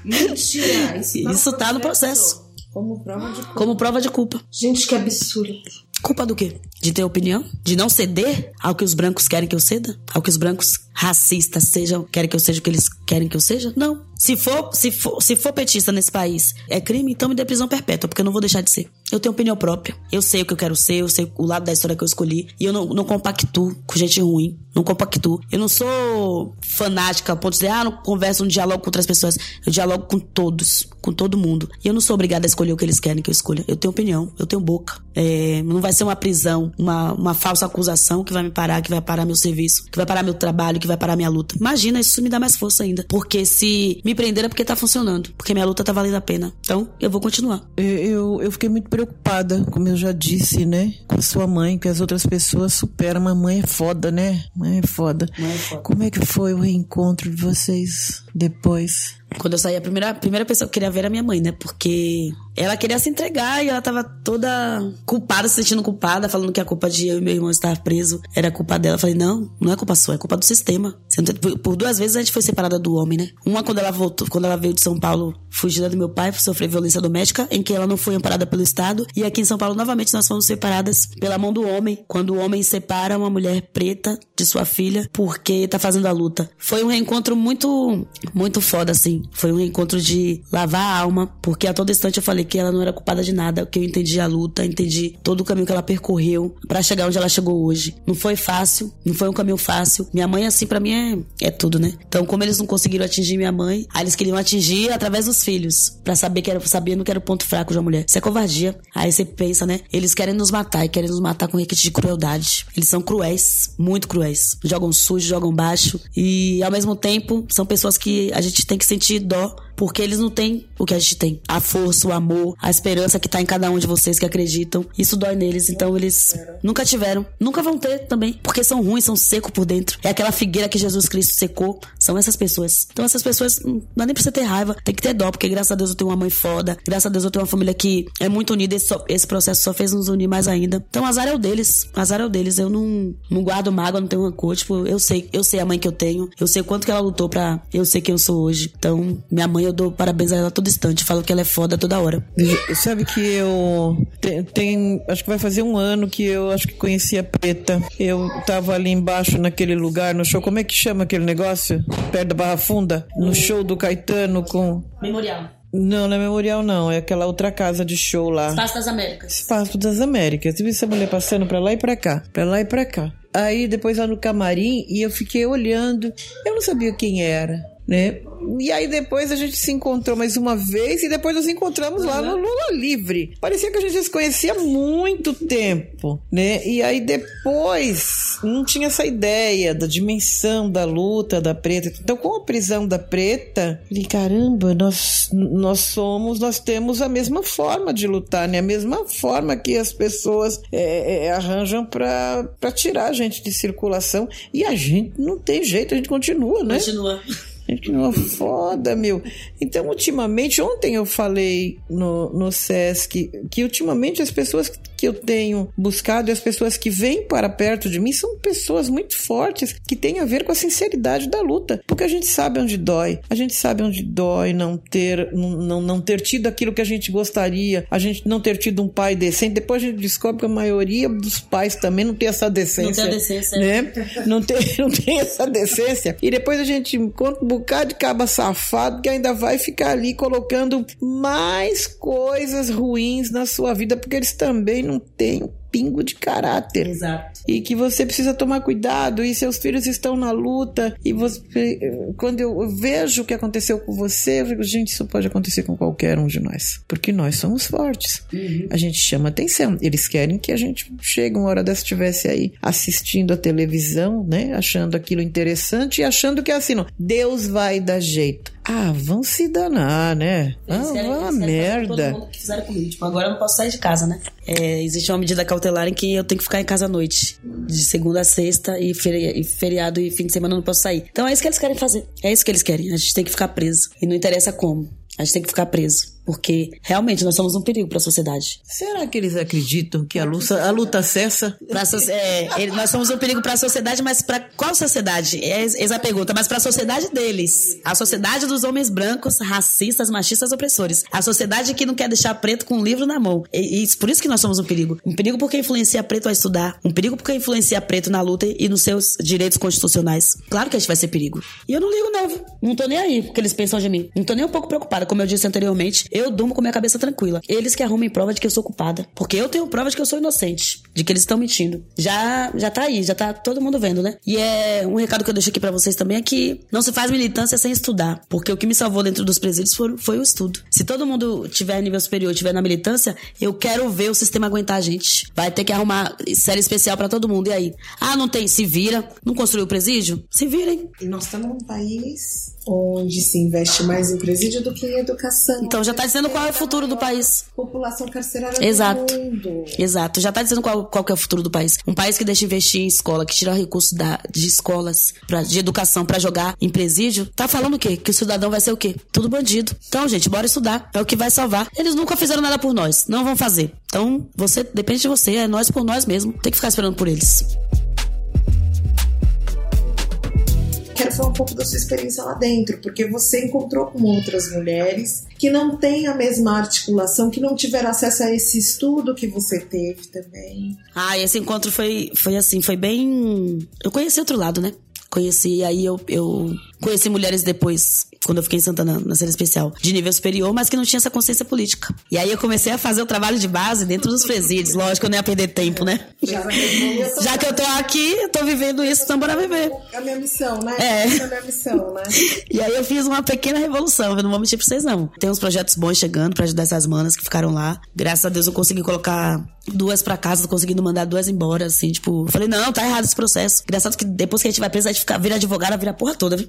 Mentira! Isso, Isso tá no processo. Como prova de Como prova de culpa. Gente, que absurdo. Culpa do quê? De ter opinião? De não ceder ao que os brancos querem que eu ceda? Ao que os brancos racistas sejam, querem que eu seja o que eles querem que eu seja? Não. Se for, se for, se for petista nesse país é crime, então me dê prisão perpétua, porque eu não vou deixar de ser. Eu tenho opinião própria. Eu sei o que eu quero ser, eu sei o lado da história que eu escolhi. E eu não, não com gente ruim. Não compactuo. Eu não sou fanática a ponto de dizer, ah, não converso, não dialogo com outras pessoas. Eu dialogo com todos, com todo mundo. E eu não sou obrigada a escolher o que eles querem que eu escolha. Eu tenho opinião, eu tenho boca. É, não vai ser uma prisão, uma, uma falsa acusação que vai me parar, que vai parar meu serviço, que vai parar meu trabalho, que vai parar minha luta. Imagina, isso me dá mais força ainda. Porque se me prender é porque tá funcionando. Porque minha luta tá valendo a pena. Então, eu vou continuar. Eu, eu fiquei muito preocupada, como eu já disse, né? Com a sua mãe, que as outras pessoas superam. Mas mãe é foda, né? Mãe é foda. Como é que foi o reencontro de vocês depois? Quando eu saí, a primeira, a primeira pessoa que eu queria ver era minha mãe, né? Porque ela queria se entregar e ela tava toda culpada, se sentindo culpada, falando que a culpa de eu e meu irmão estar preso era culpa dela. Eu falei, não, não é culpa sua, é culpa do sistema. Por duas vezes a gente foi separada do homem, né? Uma quando ela voltou, quando ela veio de São Paulo, fugida do meu pai, sofreu violência doméstica, em que ela não foi amparada pelo Estado. E aqui em São Paulo, novamente, nós fomos separadas pela mão do homem, quando o homem separa uma mulher preta de sua filha porque tá fazendo a luta. Foi um reencontro muito, muito foda, assim. Foi um reencontro de lavar a alma, porque a todo instante eu falei que ela não era culpada de nada, que eu entendi a luta, entendi todo o caminho que ela percorreu pra chegar onde ela chegou hoje. Não foi fácil, não foi um caminho fácil. Minha mãe, assim, pra mim é, é tudo, né? Então, como eles não conseguiram atingir minha mãe, aí eles queriam atingir através dos filhos, Pra saber que era, sabendo que era o ponto fraco de uma mulher. Isso é covardia. Aí você pensa, né? Eles querem nos matar e querem nos matar com requinte de crueldade. Eles são cruéis, muito cruéis. Jogam sujo, jogam baixo e ao mesmo tempo são pessoas que a gente tem que sentir dó porque eles não têm o que a gente tem. A força, o amor, a esperança que tá em cada um de vocês que acreditam. Isso dói neles, então eles nunca tiveram, nunca vão ter também, porque são ruins, são secos por dentro. É aquela figueira que Jesus Cristo secou, são essas pessoas. Então essas pessoas hum, não é nem pra você ter raiva, tem que ter dó, porque graças a Deus eu tenho uma mãe foda, graças a Deus eu tenho uma família que é muito unida, esse, só- esse processo só fez nos unir mais ainda. Então azar é o deles, azar é o deles. Eu não, não guardo mágoa, não tenho rancor, tipo, eu sei, eu sei a mãe que eu tenho, eu sei quanto que ela lutou pra eu ser quem eu sou hoje. Então, minha mãe eu dou parabéns a ela todo instante, falo que ela é foda toda hora. Sabe que eu tem, tem- acho que vai fazer um ano que eu acho que conheci a Preta. Eu tava ali embaixo naquele lugar no show. Como é que chama aquele negócio? Perto da Barra Funda, no show do Caetano com Memorial. não, não é memorial não, é aquela outra casa de show lá. Espaço das Américas. Espaço das Américas. Eu vi essa mulher passando pra lá e pra cá, pra lá e pra cá. Aí depois lá no camarim e eu fiquei olhando. Eu não sabia quem era, né? E aí depois a gente se encontrou mais uma vez e depois nos encontramos lá no Lula Livre. Parecia que a gente já se conhecia há muito tempo, né? E aí depois não tinha essa ideia da dimensão da luta da preta. Então com a prisão da preta, falei, caramba, nós, nós somos, nós temos a mesma forma de lutar, né? A mesma forma que as pessoas é, é, arranjam pra pra tirar a gente de circulação. E a gente não tem jeito, a gente continua, né? Continua. Gente, não foda, meu. Então, ultimamente, ontem eu falei no, no Sesc que ultimamente as pessoas que eu tenho buscado e as pessoas que vêm para perto de mim são pessoas muito fortes que têm a ver com a sinceridade da luta. Porque a gente sabe onde dói. A gente sabe onde dói não ter, não, não ter tido aquilo que a gente gostaria, a gente não ter tido um pai decente. Depois a gente descobre que a maioria dos pais também não tem essa decência. Não tem decência. Né? Não, tem, não tem essa decência. E depois a gente encontra um bocado de caba safado que ainda vai ficar ali colocando mais coisas ruins na sua vida, porque eles também não têm pingo de caráter. Exato. E que você precisa tomar cuidado e seus filhos estão na luta e você quando eu vejo o que aconteceu com você, eu digo, gente, isso pode acontecer com qualquer um de nós, porque nós somos fortes. Uhum. A gente chama atenção. Eles querem que a gente chegue uma hora dessa estivesse aí assistindo a televisão, né, achando aquilo interessante e achando que é assim, não, Deus vai dar jeito. Ah, vão se danar, né? Eles ah, querem- vão a merda. Todo mundo que fizeram comigo. Tipo, agora eu não posso sair de casa, né? É, existe uma medida cautelar em que eu tenho que ficar em casa à noite. De segunda a sexta e, feri- e feriado e fim de semana eu não posso sair. Então é isso que eles querem fazer. É isso que eles querem. A gente tem que ficar preso. E não interessa como. A gente tem que ficar preso. Porque realmente nós somos um perigo para a sociedade. Será que eles acreditam que a luta, a luta cessa? So- é, ele- nós somos um perigo para a sociedade, mas para qual sociedade? É essa a pergunta. Mas para a sociedade deles. A sociedade dos homens brancos, racistas, machistas, opressores. A sociedade que não quer deixar preto com um livro na mão. E, e por isso que nós somos um perigo. Um perigo porque influencia preto a estudar. Um perigo porque influencia preto na luta e nos seus direitos constitucionais. Claro que a gente vai ser perigo. E eu não ligo, não. Não tô nem aí porque eles pensam de mim. Não tô nem um pouco preocupada. Como eu disse anteriormente, eu durmo com minha cabeça tranquila. Eles que arrumem prova de que eu sou culpada. Porque eu tenho prova de que eu sou inocente. De que eles estão mentindo. Já, já tá aí, já tá todo mundo vendo, né? E é um recado que eu deixo aqui pra vocês também é que não se faz militância sem estudar. Porque o que me salvou dentro dos presídios foi, foi o estudo. Se todo mundo tiver nível superior, tiver na militância, eu quero ver o sistema aguentar a gente. Vai ter que arrumar série especial pra todo mundo. E aí? Ah, não tem? Se vira. Não construiu o presídio? Se virem. E nós estamos num país onde se investe mais em presídio do que em educação. Então já tá dizendo qual é o futuro do país. População carcerária Exato. do mundo. Exato, já tá dizendo qual, qual é o futuro do país. Um país que deixa investir em escola, que tira recursos da, de escolas, pra, de educação pra jogar em presídio, tá falando o quê? Que o cidadão vai ser o quê? Tudo bandido. Então, gente, bora estudar. É o que vai salvar. Eles nunca fizeram nada por nós, não vão fazer. Então, você, depende de você, é nós por nós mesmo. Tem que ficar esperando por eles. Quero falar um pouco da sua experiência lá dentro, porque você encontrou com outras mulheres que não têm a mesma articulação, que não tiveram acesso a esse estudo que você teve também. Ah, esse encontro foi, foi assim, foi bem. Eu conheci outro lado, né? Conheci, aí eu, eu conheci mulheres depois, quando eu fiquei em Santana, na série especial, de nível superior, mas que não tinha essa consciência política. E aí eu comecei a fazer o trabalho de base dentro dos presídios. Lógico, eu não ia perder tempo, né? Já, Já que eu tô aqui, eu tô vivendo isso, então bora viver. É a minha missão, né? É. É a minha missão, né? E aí eu fiz uma pequena revolução, eu não vou mentir pra vocês não. Tem uns projetos bons chegando pra ajudar essas manas que ficaram lá. Graças a Deus eu consegui colocar duas pra casa, tô conseguindo mandar duas embora, assim, tipo... Falei, não, tá errado esse processo. Engraçado que depois que a gente vai preso, a gente fica, vira advogada, vira porra toda, viu?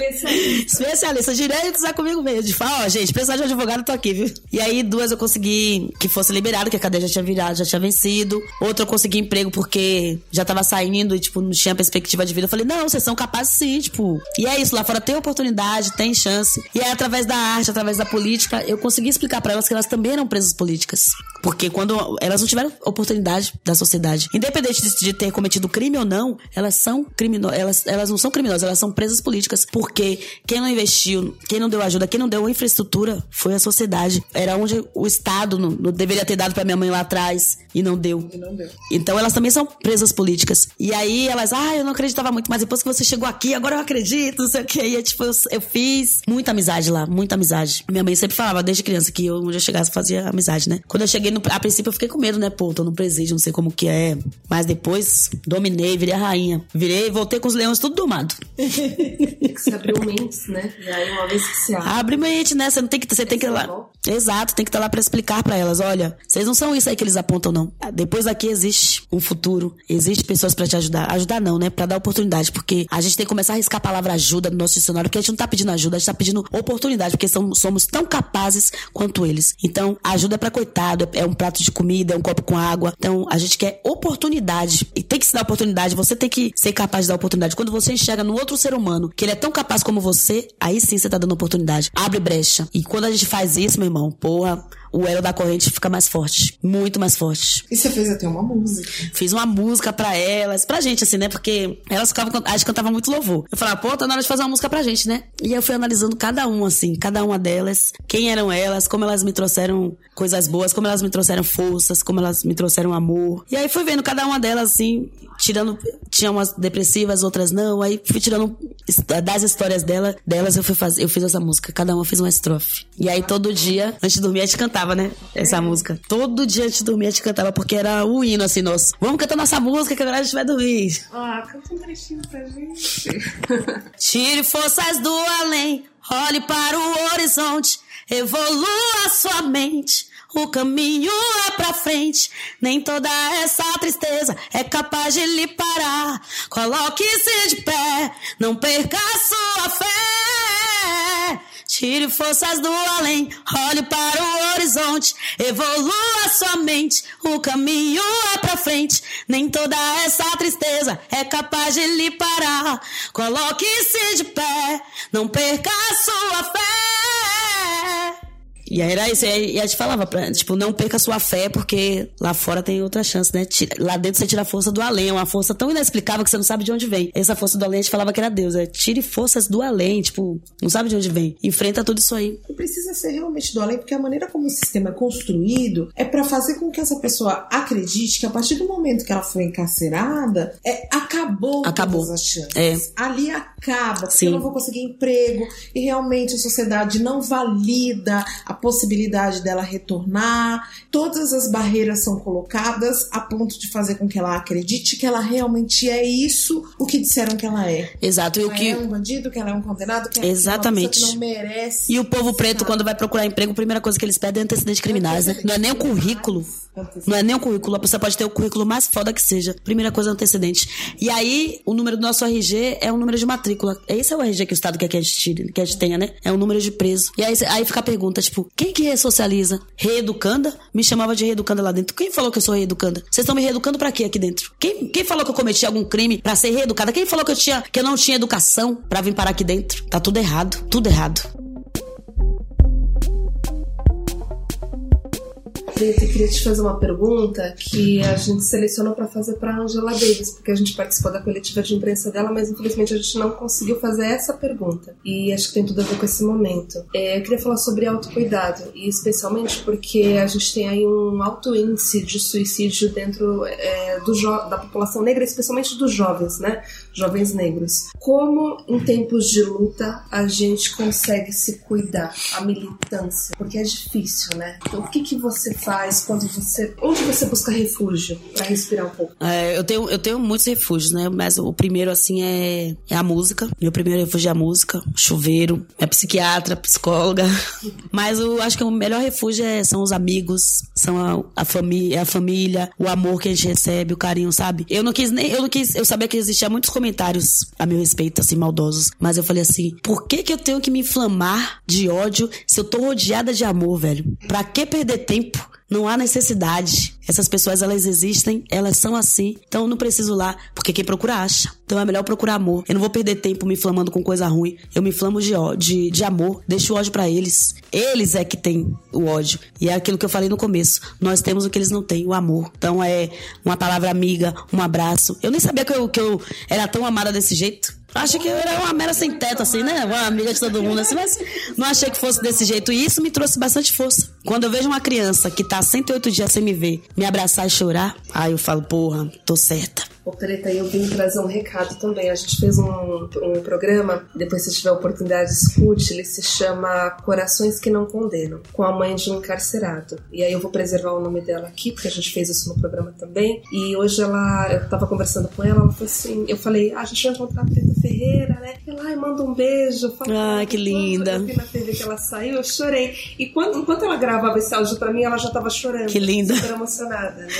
Especialista. Especialista, direitos é comigo mesmo. De falar, ó, gente, precisar de advogado, tô aqui, viu? E aí, duas eu consegui que fosse liberado, que a cadeia já tinha virado, já tinha vencido. Outra eu consegui emprego porque já tava saindo e, tipo, não tinha perspectiva de vida. Eu falei, não, vocês são capazes sim, tipo. E é isso, lá fora tem oportunidade, tem chance. E aí, através da arte, através da política, eu consegui explicar pra elas que elas também eram presas políticas. Porque quando elas não tiveram oportunidade da sociedade, independente de, de ter cometido crime ou não, elas são criminosas, elas, elas não são criminosas, elas são presas políticas. Porque quem não investiu, quem não deu ajuda, quem não deu infraestrutura foi a sociedade. Era onde o Estado não, não deveria ter dado pra minha mãe lá atrás e não deu. Então elas também são presas políticas. E aí elas, ah, eu não acreditava muito, mas depois que você chegou aqui, agora eu acredito, não sei o que. E tipo, eu, eu fiz muita amizade lá, muita amizade. Minha mãe sempre falava desde criança que eu, onde eu chegasse, fazia amizade, né? Quando eu cheguei, no, a princípio eu fiquei com medo, né? Pô, tô no presídio, não sei como que é. Mas depois dominei, virei a rainha. Virei, voltei com os leões tudo domado. Tem abrir mentes, né? E aí, uma vez que se abre. Abre mente, né? Você não tem que, você tem que ir lá. Exato, tem que estar lá pra explicar pra elas, olha, vocês não são isso aí que eles apontam não. Depois daqui existe um futuro, existe pessoas pra te ajudar. Ajudar não, né? Pra dar oportunidade, porque a gente tem que começar a riscar a palavra ajuda no nosso dicionário, porque a gente não tá pedindo ajuda, a gente tá pedindo oportunidade, porque são, somos tão capazes quanto eles. Então, ajuda é pra coitado, é um prato de comida, é um copo com água. Então, a gente quer oportunidade. E tem que se dar oportunidade, você tem que ser capaz de dar oportunidade. Quando você enxerga no outro ser humano que ele é tão capaz como você, aí sim você tá dando oportunidade. Abre brecha. E quando a gente faz isso, meu irmão, porra, o elo da corrente fica mais forte. Muito mais forte. E você fez até uma música. Fiz uma música pra elas, pra gente, assim, né? Porque elas ficavam, acho que cantavam muito louvor. Eu falava, pô, tá na hora de fazer uma música pra gente, né? E eu fui analisando cada uma, assim, cada uma delas, quem eram elas, como elas me trouxeram coisas boas, como elas me trouxeram forças, como elas me trouxeram amor. E aí fui vendo cada uma delas, assim, tirando. Tinha umas depressivas, outras não. Aí fui tirando das histórias dela, delas, eu fui fazer, eu fiz essa música. Cada uma fez uma estrofe. E aí todo dia, antes de dormir, a gente cantava, né? Essa música. Todo dia antes de dormir, a gente cantava, porque era o hino, assim, nosso. Vamos cantar nossa música que agora a gente vai dormir. Ah, canta um trechinho pra gente. Tire forças do além, olhe para o horizonte, evolua sua mente. O caminho é pra frente, nem toda essa tristeza é capaz de lhe parar. Coloque-se de pé, não perca a sua fé. Tire forças do além, olhe para o horizonte, evolua sua mente. O caminho é pra frente, nem toda essa tristeza é capaz de lhe parar. Coloque-se de pé, não perca sua fé. E aí era isso, e a gente falava, pra, tipo, não perca sua fé, porque lá fora tem outra chance, né? Tira, lá dentro você tira a força do além, é uma força tão inexplicável que você não sabe de onde vem. Essa força do além a gente falava que era Deus, é tire forças do além, tipo, não sabe de onde vem. Enfrenta tudo isso aí. E precisa ser realmente do além, porque a maneira como o sistema é construído é para fazer com que essa pessoa acredite que a partir do momento que ela foi encarcerada, é, acabou, Acabou. todas as chances. É. Ali acaba, porque Sim. eu não vou conseguir emprego, e realmente a sociedade não valida a possibilidade dela retornar. Todas as barreiras são colocadas a ponto de fazer com que ela acredite que ela realmente é isso, o que disseram que ela é. Exato, e o Ela que. é um bandido, que ela é um condenado, que ela Exatamente. é uma que não merece. E o povo preto, quando vai procurar emprego, a primeira coisa que eles pedem é antecedentes criminais, né? Não é nem o currículo. Não é nem o currículo. A pessoa pode ter o currículo mais foda que seja. Primeira coisa é antecedente. E aí, o número do nosso RG é um número de matrícula. Esse é o RG que o Estado quer que a gente tire, que a gente tenha, né? É um número de preso. E aí, aí fica a pergunta, tipo, quem que ressocializa? Reeducanda? Me chamava de reeducanda lá dentro. Quem falou que eu sou reeducanda? Vocês estão me reeducando pra quê aqui dentro? Quem, quem falou que eu cometi algum crime pra ser reeducada? Quem falou que eu, tinha, que eu não tinha educação pra vir parar aqui dentro? Tá tudo errado. Tudo errado. Preta, eu queria te fazer uma pergunta que a gente selecionou para fazer para Angela Davis, porque a gente participou da coletiva de imprensa dela, mas infelizmente a gente não conseguiu fazer essa pergunta. E acho que tem tudo a ver com esse momento. É, eu queria falar sobre autocuidado, e especialmente porque a gente tem aí um alto índice de suicídio dentro é, do da população negra, especialmente dos jovens, né? Jovens negros. Como em tempos de luta a gente consegue se cuidar, a militância? Porque é difícil, né? Então, o que, que você faz quando você. Onde você busca refúgio para respirar um pouco? É, eu, tenho, eu tenho muitos refúgios, né? Mas o primeiro, assim, é, é a música. Meu primeiro refúgio é a música. Chuveiro. É psiquiatra, psicóloga. Mas eu acho que o melhor refúgio é, são os amigos, são a, a, família, a família, o amor que a gente recebe, o carinho, sabe? Eu não quis nem. Eu não quis. Eu sabia que existia muitos comentários a meu respeito, assim, maldosos. Mas eu falei assim: por que, que eu tenho que me inflamar de ódio se eu tô rodeada de amor, velho? Pra que perder tempo? Não há necessidade. Essas pessoas, elas existem, elas são assim. Então eu não preciso lá, porque quem procura acha. Então é melhor procurar amor. Eu não vou perder tempo me inflamando com coisa ruim. Eu me inflamo de, de, de amor. Deixo o ódio pra eles. Eles é que têm o ódio. E é aquilo que eu falei no começo. Nós temos o que eles não têm, o amor. Então é uma palavra amiga, um abraço. Eu nem sabia que eu, que eu era tão amada desse jeito. Acho que eu era uma mera sem teto, assim, né? Uma amiga de todo mundo, assim, mas não achei que fosse desse jeito. E isso me trouxe bastante força. Quando eu vejo uma criança que tá 108 dias sem me ver, me abraçar e chorar, aí eu falo, porra, tô certa. Ô, Preta, eu vim trazer um recado também. A gente fez um, um programa, depois se tiver oportunidade, escute. Ele se chama Corações que Não Condenam, com a mãe de um encarcerado. E aí eu vou preservar o nome dela aqui, porque a gente fez isso no programa também. E hoje ela, eu tava conversando com ela, ela falou assim: eu falei, ah, a gente vai encontrar a Preta Ferreira, né? Ela, ai, manda um beijo. Fala, Ai, que linda. Eu vi na TV que ela saiu, eu chorei. E quando, enquanto ela gravava esse áudio pra mim, ela já tava chorando. Que linda. Super emocionada, né?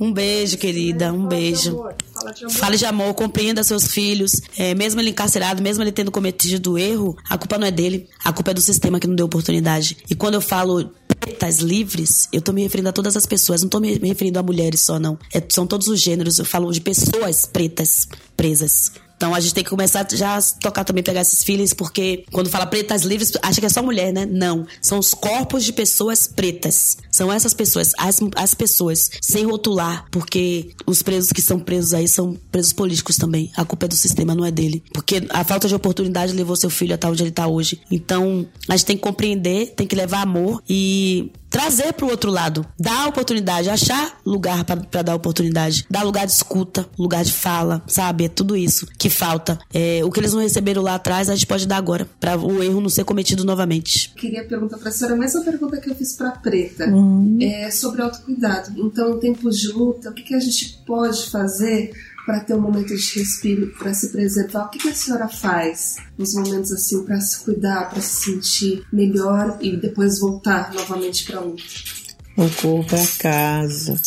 Um beijo, querida, um beijo. Fala de amor. Fale de amor, compreenda seus filhos. É, mesmo ele encarcerado, mesmo ele tendo cometido erro, a culpa não é dele. A culpa é do sistema que não deu oportunidade. E quando eu falo pretas livres, eu tô me referindo a todas as pessoas. Não tô me me referindo a mulheres só, não. É, são todos os gêneros. Eu falo de pessoas pretas presas. Então a gente tem que começar já a tocar também, pegar esses feelings, porque quando fala pretas livres, acha que é só mulher, né? Não. São os corpos de pessoas pretas. São essas pessoas, as, as pessoas, sem rotular, porque os presos que são presos aí são presos políticos também. A culpa é do sistema, não é dele. Porque a falta de oportunidade levou seu filho até onde ele tá hoje. Então, a gente tem que compreender, tem que levar amor e trazer para o outro lado, dar oportunidade, achar lugar para dar oportunidade, dar lugar de escuta, lugar de fala, sabe? É tudo isso que falta. É, o que eles não receberam lá atrás, a gente pode dar agora, para o erro não ser cometido novamente. Queria perguntar para a senhora a mesma pergunta que eu fiz para Preta, uhum. é sobre autocuidado. Então, em tempos de luta, o que, que a gente pode fazer para ter um momento de respiro, para se preservar? O que, que, a senhora faz nos momentos assim para se cuidar, para se sentir melhor e depois voltar novamente para a luta? Eu para casa,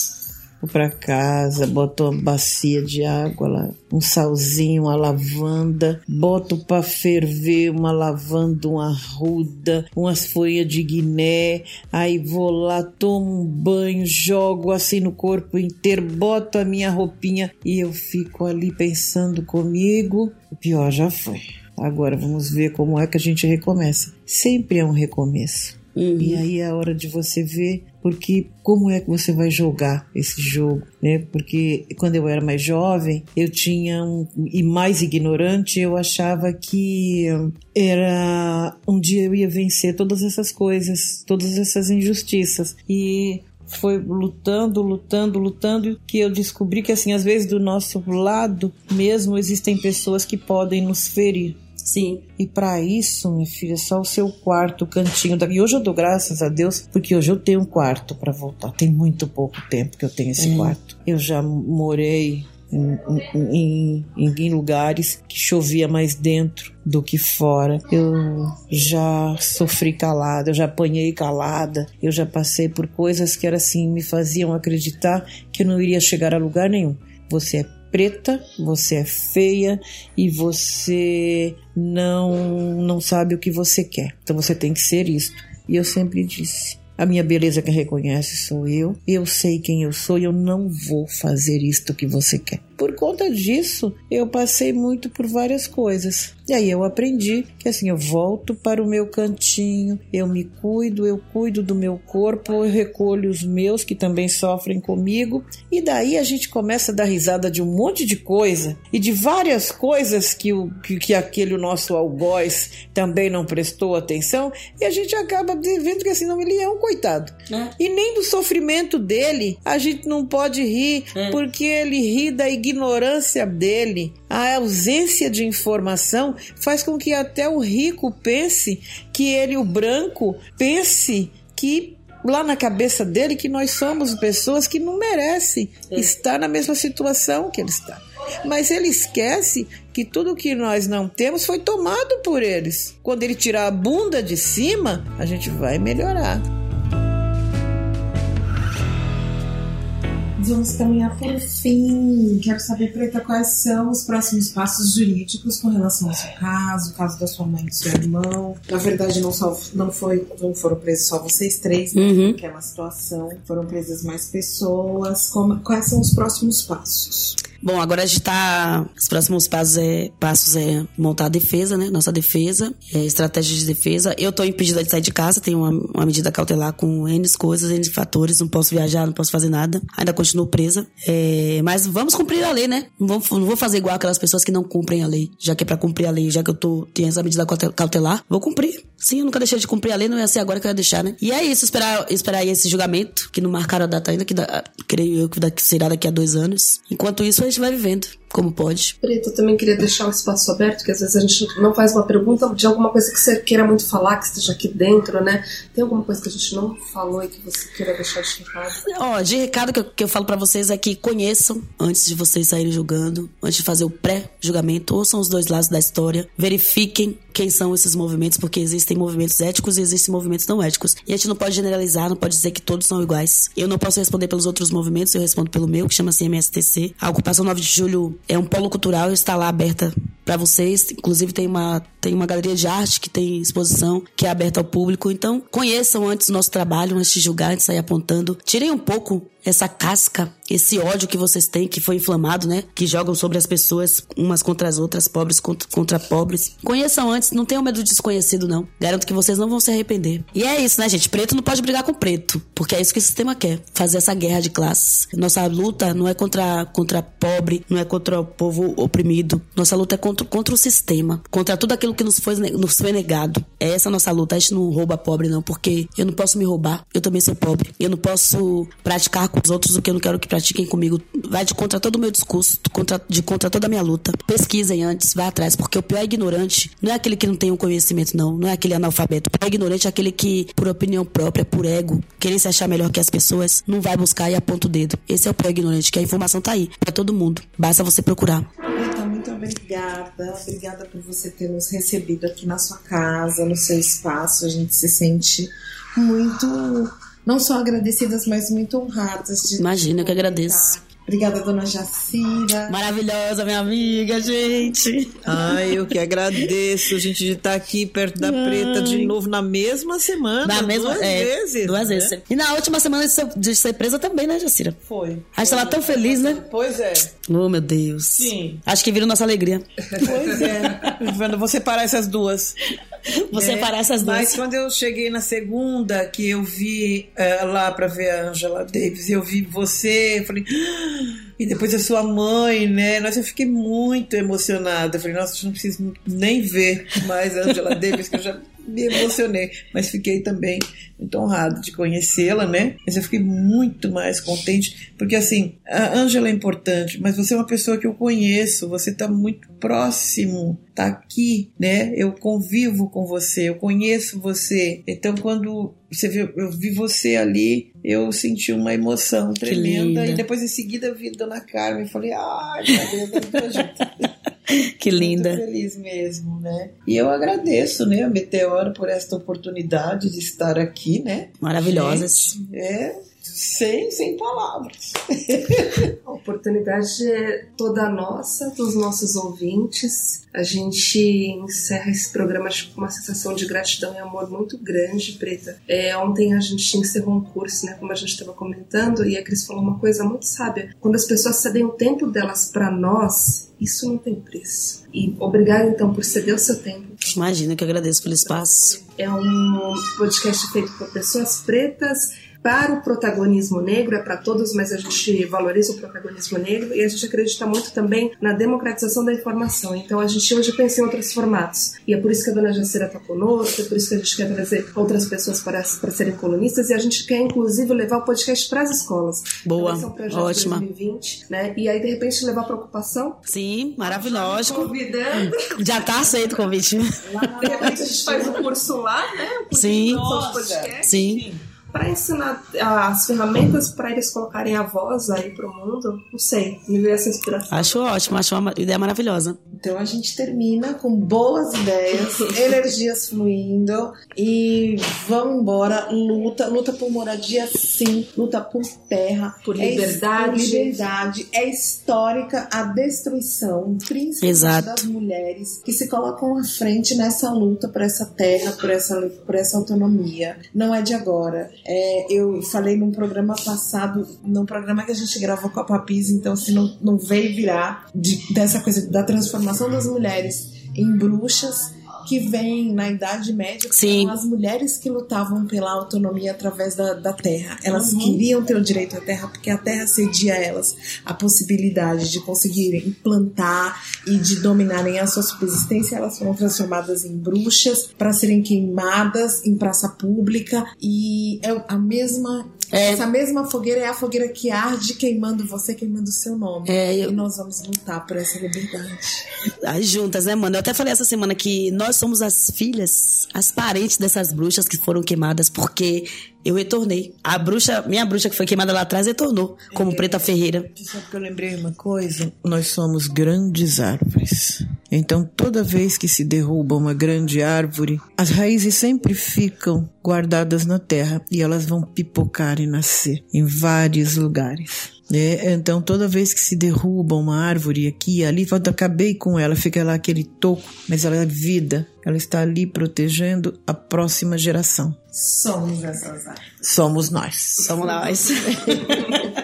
vou para casa, boto uma bacia de água lá, um salzinho, uma lavanda, boto para ferver uma lavanda, uma ruda, umas folhas de guiné, aí vou lá, tomo um banho, jogo assim no corpo inteiro, boto a minha roupinha e eu fico ali pensando comigo. O pior já foi. Agora vamos ver como é que a gente recomeça. Sempre é um recomeço. Uhum. E aí é a hora de você ver porque como é que você vai jogar esse jogo, né? Porque quando eu era mais jovem, eu tinha um, e mais ignorante, eu achava que era um dia eu ia vencer todas essas coisas, todas essas injustiças e foi lutando, lutando, lutando que eu descobri que assim às vezes do nosso lado mesmo existem pessoas que podem nos ferir Sim. E para isso, minha filha, só o seu quarto, o cantinho da. E hoje eu dou graças a Deus, porque hoje eu tenho um quarto para voltar. Tem muito pouco tempo que eu tenho esse quarto. Eu já morei em, em, em, em, lugares que chovia mais dentro do que fora. Eu já sofri calada, eu já apanhei calada, eu já passei por coisas que era assim, me faziam acreditar que eu não iria chegar a lugar nenhum. Você é preta, você é feia e você não não sabe o que você quer. Então você tem que ser isto. E eu sempre disse: a minha beleza que reconhece sou eu. Eu sei quem eu sou e eu não vou fazer isto que você quer. Por conta disso, eu passei muito por várias coisas. E aí eu aprendi que assim, eu volto para o meu cantinho, eu me cuido, eu cuido do meu corpo, eu recolho os meus que também sofrem comigo, e daí a gente começa a dar risada de um monte de coisa e de várias coisas que, o, que, que aquele nosso algoz também não prestou atenção, e a gente acaba vendo que assim, não, ele é um coitado. É. E nem do sofrimento dele a gente não pode rir, é. porque ele ri da ignorância dele, a ausência de informação faz com que até o rico pense que ele, o branco, pense que lá na cabeça dele que nós somos pessoas que não merecem é. estar na mesma situação que ele está. Mas ele esquece que tudo que nós não temos foi tomado por eles. Quando ele tirar a bunda de cima, a gente vai melhorar. Vamos caminhar por fim. Quero saber, Preta, quais são os próximos passos jurídicos com relação ao seu caso, o caso da sua mãe e do seu irmão. Na verdade, não, só, não, foi, não foram presos só vocês três, né? Uhum. Naquela situação. Foram presas mais pessoas. Como, quais são os próximos passos? Bom, agora a gente tá. Os próximos passos é, passos é montar a defesa, né? Nossa defesa, é, estratégia de defesa. Eu tô impedida de sair de casa, tenho uma, uma medida cautelar com N coisas, N fatores, não posso viajar, não posso fazer nada. Ainda continuo presa. É, mas vamos cumprir a lei, né? Não vou, não vou fazer igual aquelas pessoas que não cumprem a lei. Já que é pra cumprir a lei, já que eu tô, tenho essa medida cautelar, vou cumprir. Sim, eu nunca deixei de cumprir a lei, não ia ser agora que eu ia deixar, né? E é isso, esperar, esperar aí esse julgamento, que não marcaram a data ainda, que dá, creio eu que será daqui a dois anos. Enquanto isso, a gente vai vivendo como pode. Preta, eu também queria deixar um espaço aberto, que às vezes a gente não faz uma pergunta de alguma coisa que você queira muito falar, que esteja aqui dentro, né? Tem alguma coisa que a gente não falou e que você queira deixar de recado? Ó, de recado que eu, que eu falo para vocês é que conheçam antes de vocês saírem julgando, antes de fazer o pré-julgamento, ouçam os dois lados da história, verifiquem quem são esses movimentos, porque existem movimentos éticos e existem movimentos não éticos. E a gente não pode generalizar, não pode dizer que todos são iguais. Eu não posso responder pelos outros movimentos, eu respondo pelo meu, que chama-se MSTC. A ocupação 9 de julho é um polo cultural, está lá aberta para vocês. Inclusive tem uma tem uma galeria de arte que tem exposição que é aberta ao público. Então conheçam antes o nosso trabalho, antes de julgar, antes de sair apontando. Tirem um pouco essa casca, esse ódio que vocês têm, que foi inflamado, né? Que jogam sobre as pessoas, umas contra as outras, pobres contra, contra pobres. Conheçam antes, não tenham medo do desconhecido, não. Garanto que vocês não vão se arrepender. E é isso, né, gente? Preto não pode brigar com preto, porque é isso que o sistema quer. Fazer essa guerra de classes. Nossa luta não é contra, contra pobre, não é contra o povo oprimido. Nossa luta é contra, contra o sistema, contra tudo aquilo que nos foi, nos foi negado. É essa a nossa luta. A gente não rouba pobre, não, porque eu não posso me roubar. Eu também sou pobre. Eu não posso praticar com os outros o que eu não quero que pratiquem comigo. Vai de contra todo o meu discurso, contra, de contra toda a minha luta. Pesquisem antes, vai atrás, porque o pior ignorante não é aquele que não tem um conhecimento, não. Não é aquele analfabeto. O pior ignorante é aquele que, por opinião própria, por ego, querer se achar melhor que as pessoas, não vai buscar e aponta o dedo. Esse é o pior ignorante, que a informação tá aí, para todo mundo. Basta você procurar. Muito obrigada. Obrigada por você ter nos recebido aqui na sua casa, no seu espaço. A gente se sente muito, não só agradecidas, mas muito honradas. De Imagina, que agradeço. Obrigada, dona Jacira. Maravilhosa, minha amiga, gente. Ai, eu que agradeço, gente, de estar aqui perto da Ai. Preta de novo na mesma semana. Na mesma, duas é, vezes. Duas né? vezes. E na última semana de ser, de ser presa também, né, Jacira? Foi. A gente tava tão feliz, né? Pois é. Oh, meu Deus. Sim. Acho que viram nossa alegria. Pois é. Vendo você parar essas duas. Vou separar essas duas. Mas quando eu cheguei na segunda, que eu vi eh, lá pra ver a Angela Davis, eu vi você, eu falei. "Ah!" E depois a sua mãe, né? Nossa, eu fiquei muito emocionada. Eu falei, nossa, eu não preciso nem ver mais a Angela Davis, que eu já me emocionei. Mas fiquei também muito honrado de conhecê-la, né? Mas eu fiquei muito mais contente, porque assim, a Angela é importante, mas você é uma pessoa que eu conheço, você está muito próximo, tá aqui, né? Eu convivo com você, eu conheço você. Então, quando você viu, eu vi você ali, eu senti uma emoção tremenda. E depois, em seguida, eu vi Dona Carmen e falei, ai, meu Deus. Que linda. Muito feliz mesmo, né? E eu agradeço, né, a Meteoro por esta oportunidade de estar aqui, né? Maravilhosas. Gente, é sem, sem palavras. A oportunidade é toda nossa, dos nossos ouvintes. A gente encerra esse programa com uma sensação de gratidão e amor muito grande, Preta. É, ontem a gente encerrou um curso, né, como a gente estava comentando, e a Cris falou uma coisa muito sábia. Quando as pessoas cedem o tempo delas para nós, isso não tem preço. E obrigada então por ceder o seu tempo. Imagina que eu agradeço pelo espaço. É um podcast feito por pessoas pretas para o protagonismo negro, é para todos, mas a gente valoriza o protagonismo negro e a gente acredita muito também na democratização da informação. Então a gente hoje pensa em outros formatos. E é por isso que a dona Jacira está conosco, é por isso que a gente quer trazer outras pessoas para, para serem colunistas e a gente quer inclusive levar o podcast para as escolas. Boa, Então, esse é um projeto ótima. de 2020, né? E aí de repente levar para ocupação. Sim, maravilhoso. Convidando. Já tá aceito o convite. De repente a gente faz o curso lá, né? O curso Sim. podcast. Sim. Para ensinar as ferramentas para eles colocarem a voz aí pro mundo, não sei, me veio essa inspiração. Acho ótimo, acho uma ideia maravilhosa. Então a gente termina com boas ideias, energias fluindo e vamos embora. Luta, luta por moradia, sim. Luta por terra, Por É liberdade. por liberdade. É histórica a destruição, principalmente Exato. das mulheres que se colocam à frente nessa luta por essa terra, por essa, por essa autonomia. Não é de agora. É, eu falei num programa passado, num programa que a gente gravou com a Papis, então se não, não veio virar de- dessa coisa da transformação das mulheres em bruxas que vem na Idade Média, que Sim. as mulheres que lutavam pela autonomia através da, da terra. Elas queriam ter o direito à terra porque a terra cedia a elas a possibilidade de conseguirem plantar e de dominarem a sua subsistência. Elas foram transformadas em bruxas para serem queimadas em praça pública e é a mesma É. essa mesma fogueira é a fogueira que arde queimando você, queimando o seu nome. É, eu- E nós vamos lutar por essa liberdade. As juntas, né, mano? Eu até falei essa semana que nós somos as filhas, as parentes dessas bruxas que foram queimadas, porque eu retornei. A bruxa, minha bruxa que foi queimada lá atrás, retornou como Preta Ferreira. Sabe que eu lembrei uma coisa? Nós somos grandes árvores. Então, toda vez que se derruba uma grande árvore, as raízes sempre ficam guardadas na terra e elas vão pipocar e nascer em vários lugares. né? então, toda vez que se derruba uma árvore aqui e ali, eu acabei com ela, fica lá aquele toco, mas ela é vida, ela está ali protegendo a próxima geração. Somos essas árvores. Somos nós. Somos nós.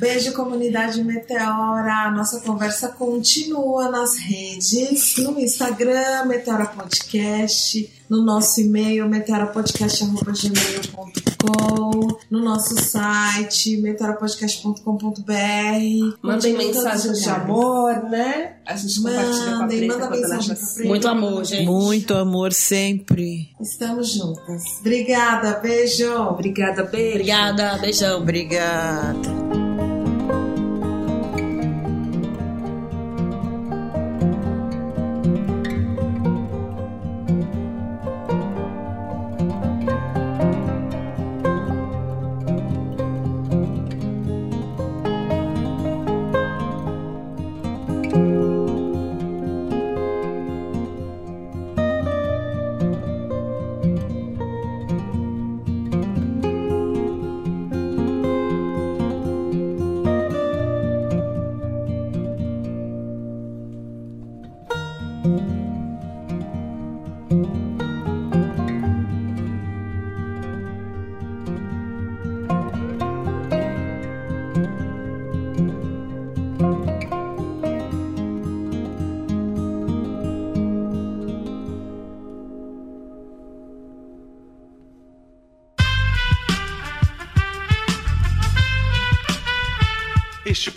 Beijo, comunidade Meteora. Nossa conversa continua nas redes, no Instagram, Meteora Podcast, no nosso e-mail, meteorapodcast.gmail.com, no nosso site, meteorapodcast.com.br. Mandem mensagens de amor, né? A gente compartilha com a Preta manda mensagem pra Preta. Muito amor, gente. Muito amor sempre. Estamos juntas. Obrigada, beijo. Obrigada, beijo. Obrigada, beijão. Obrigada.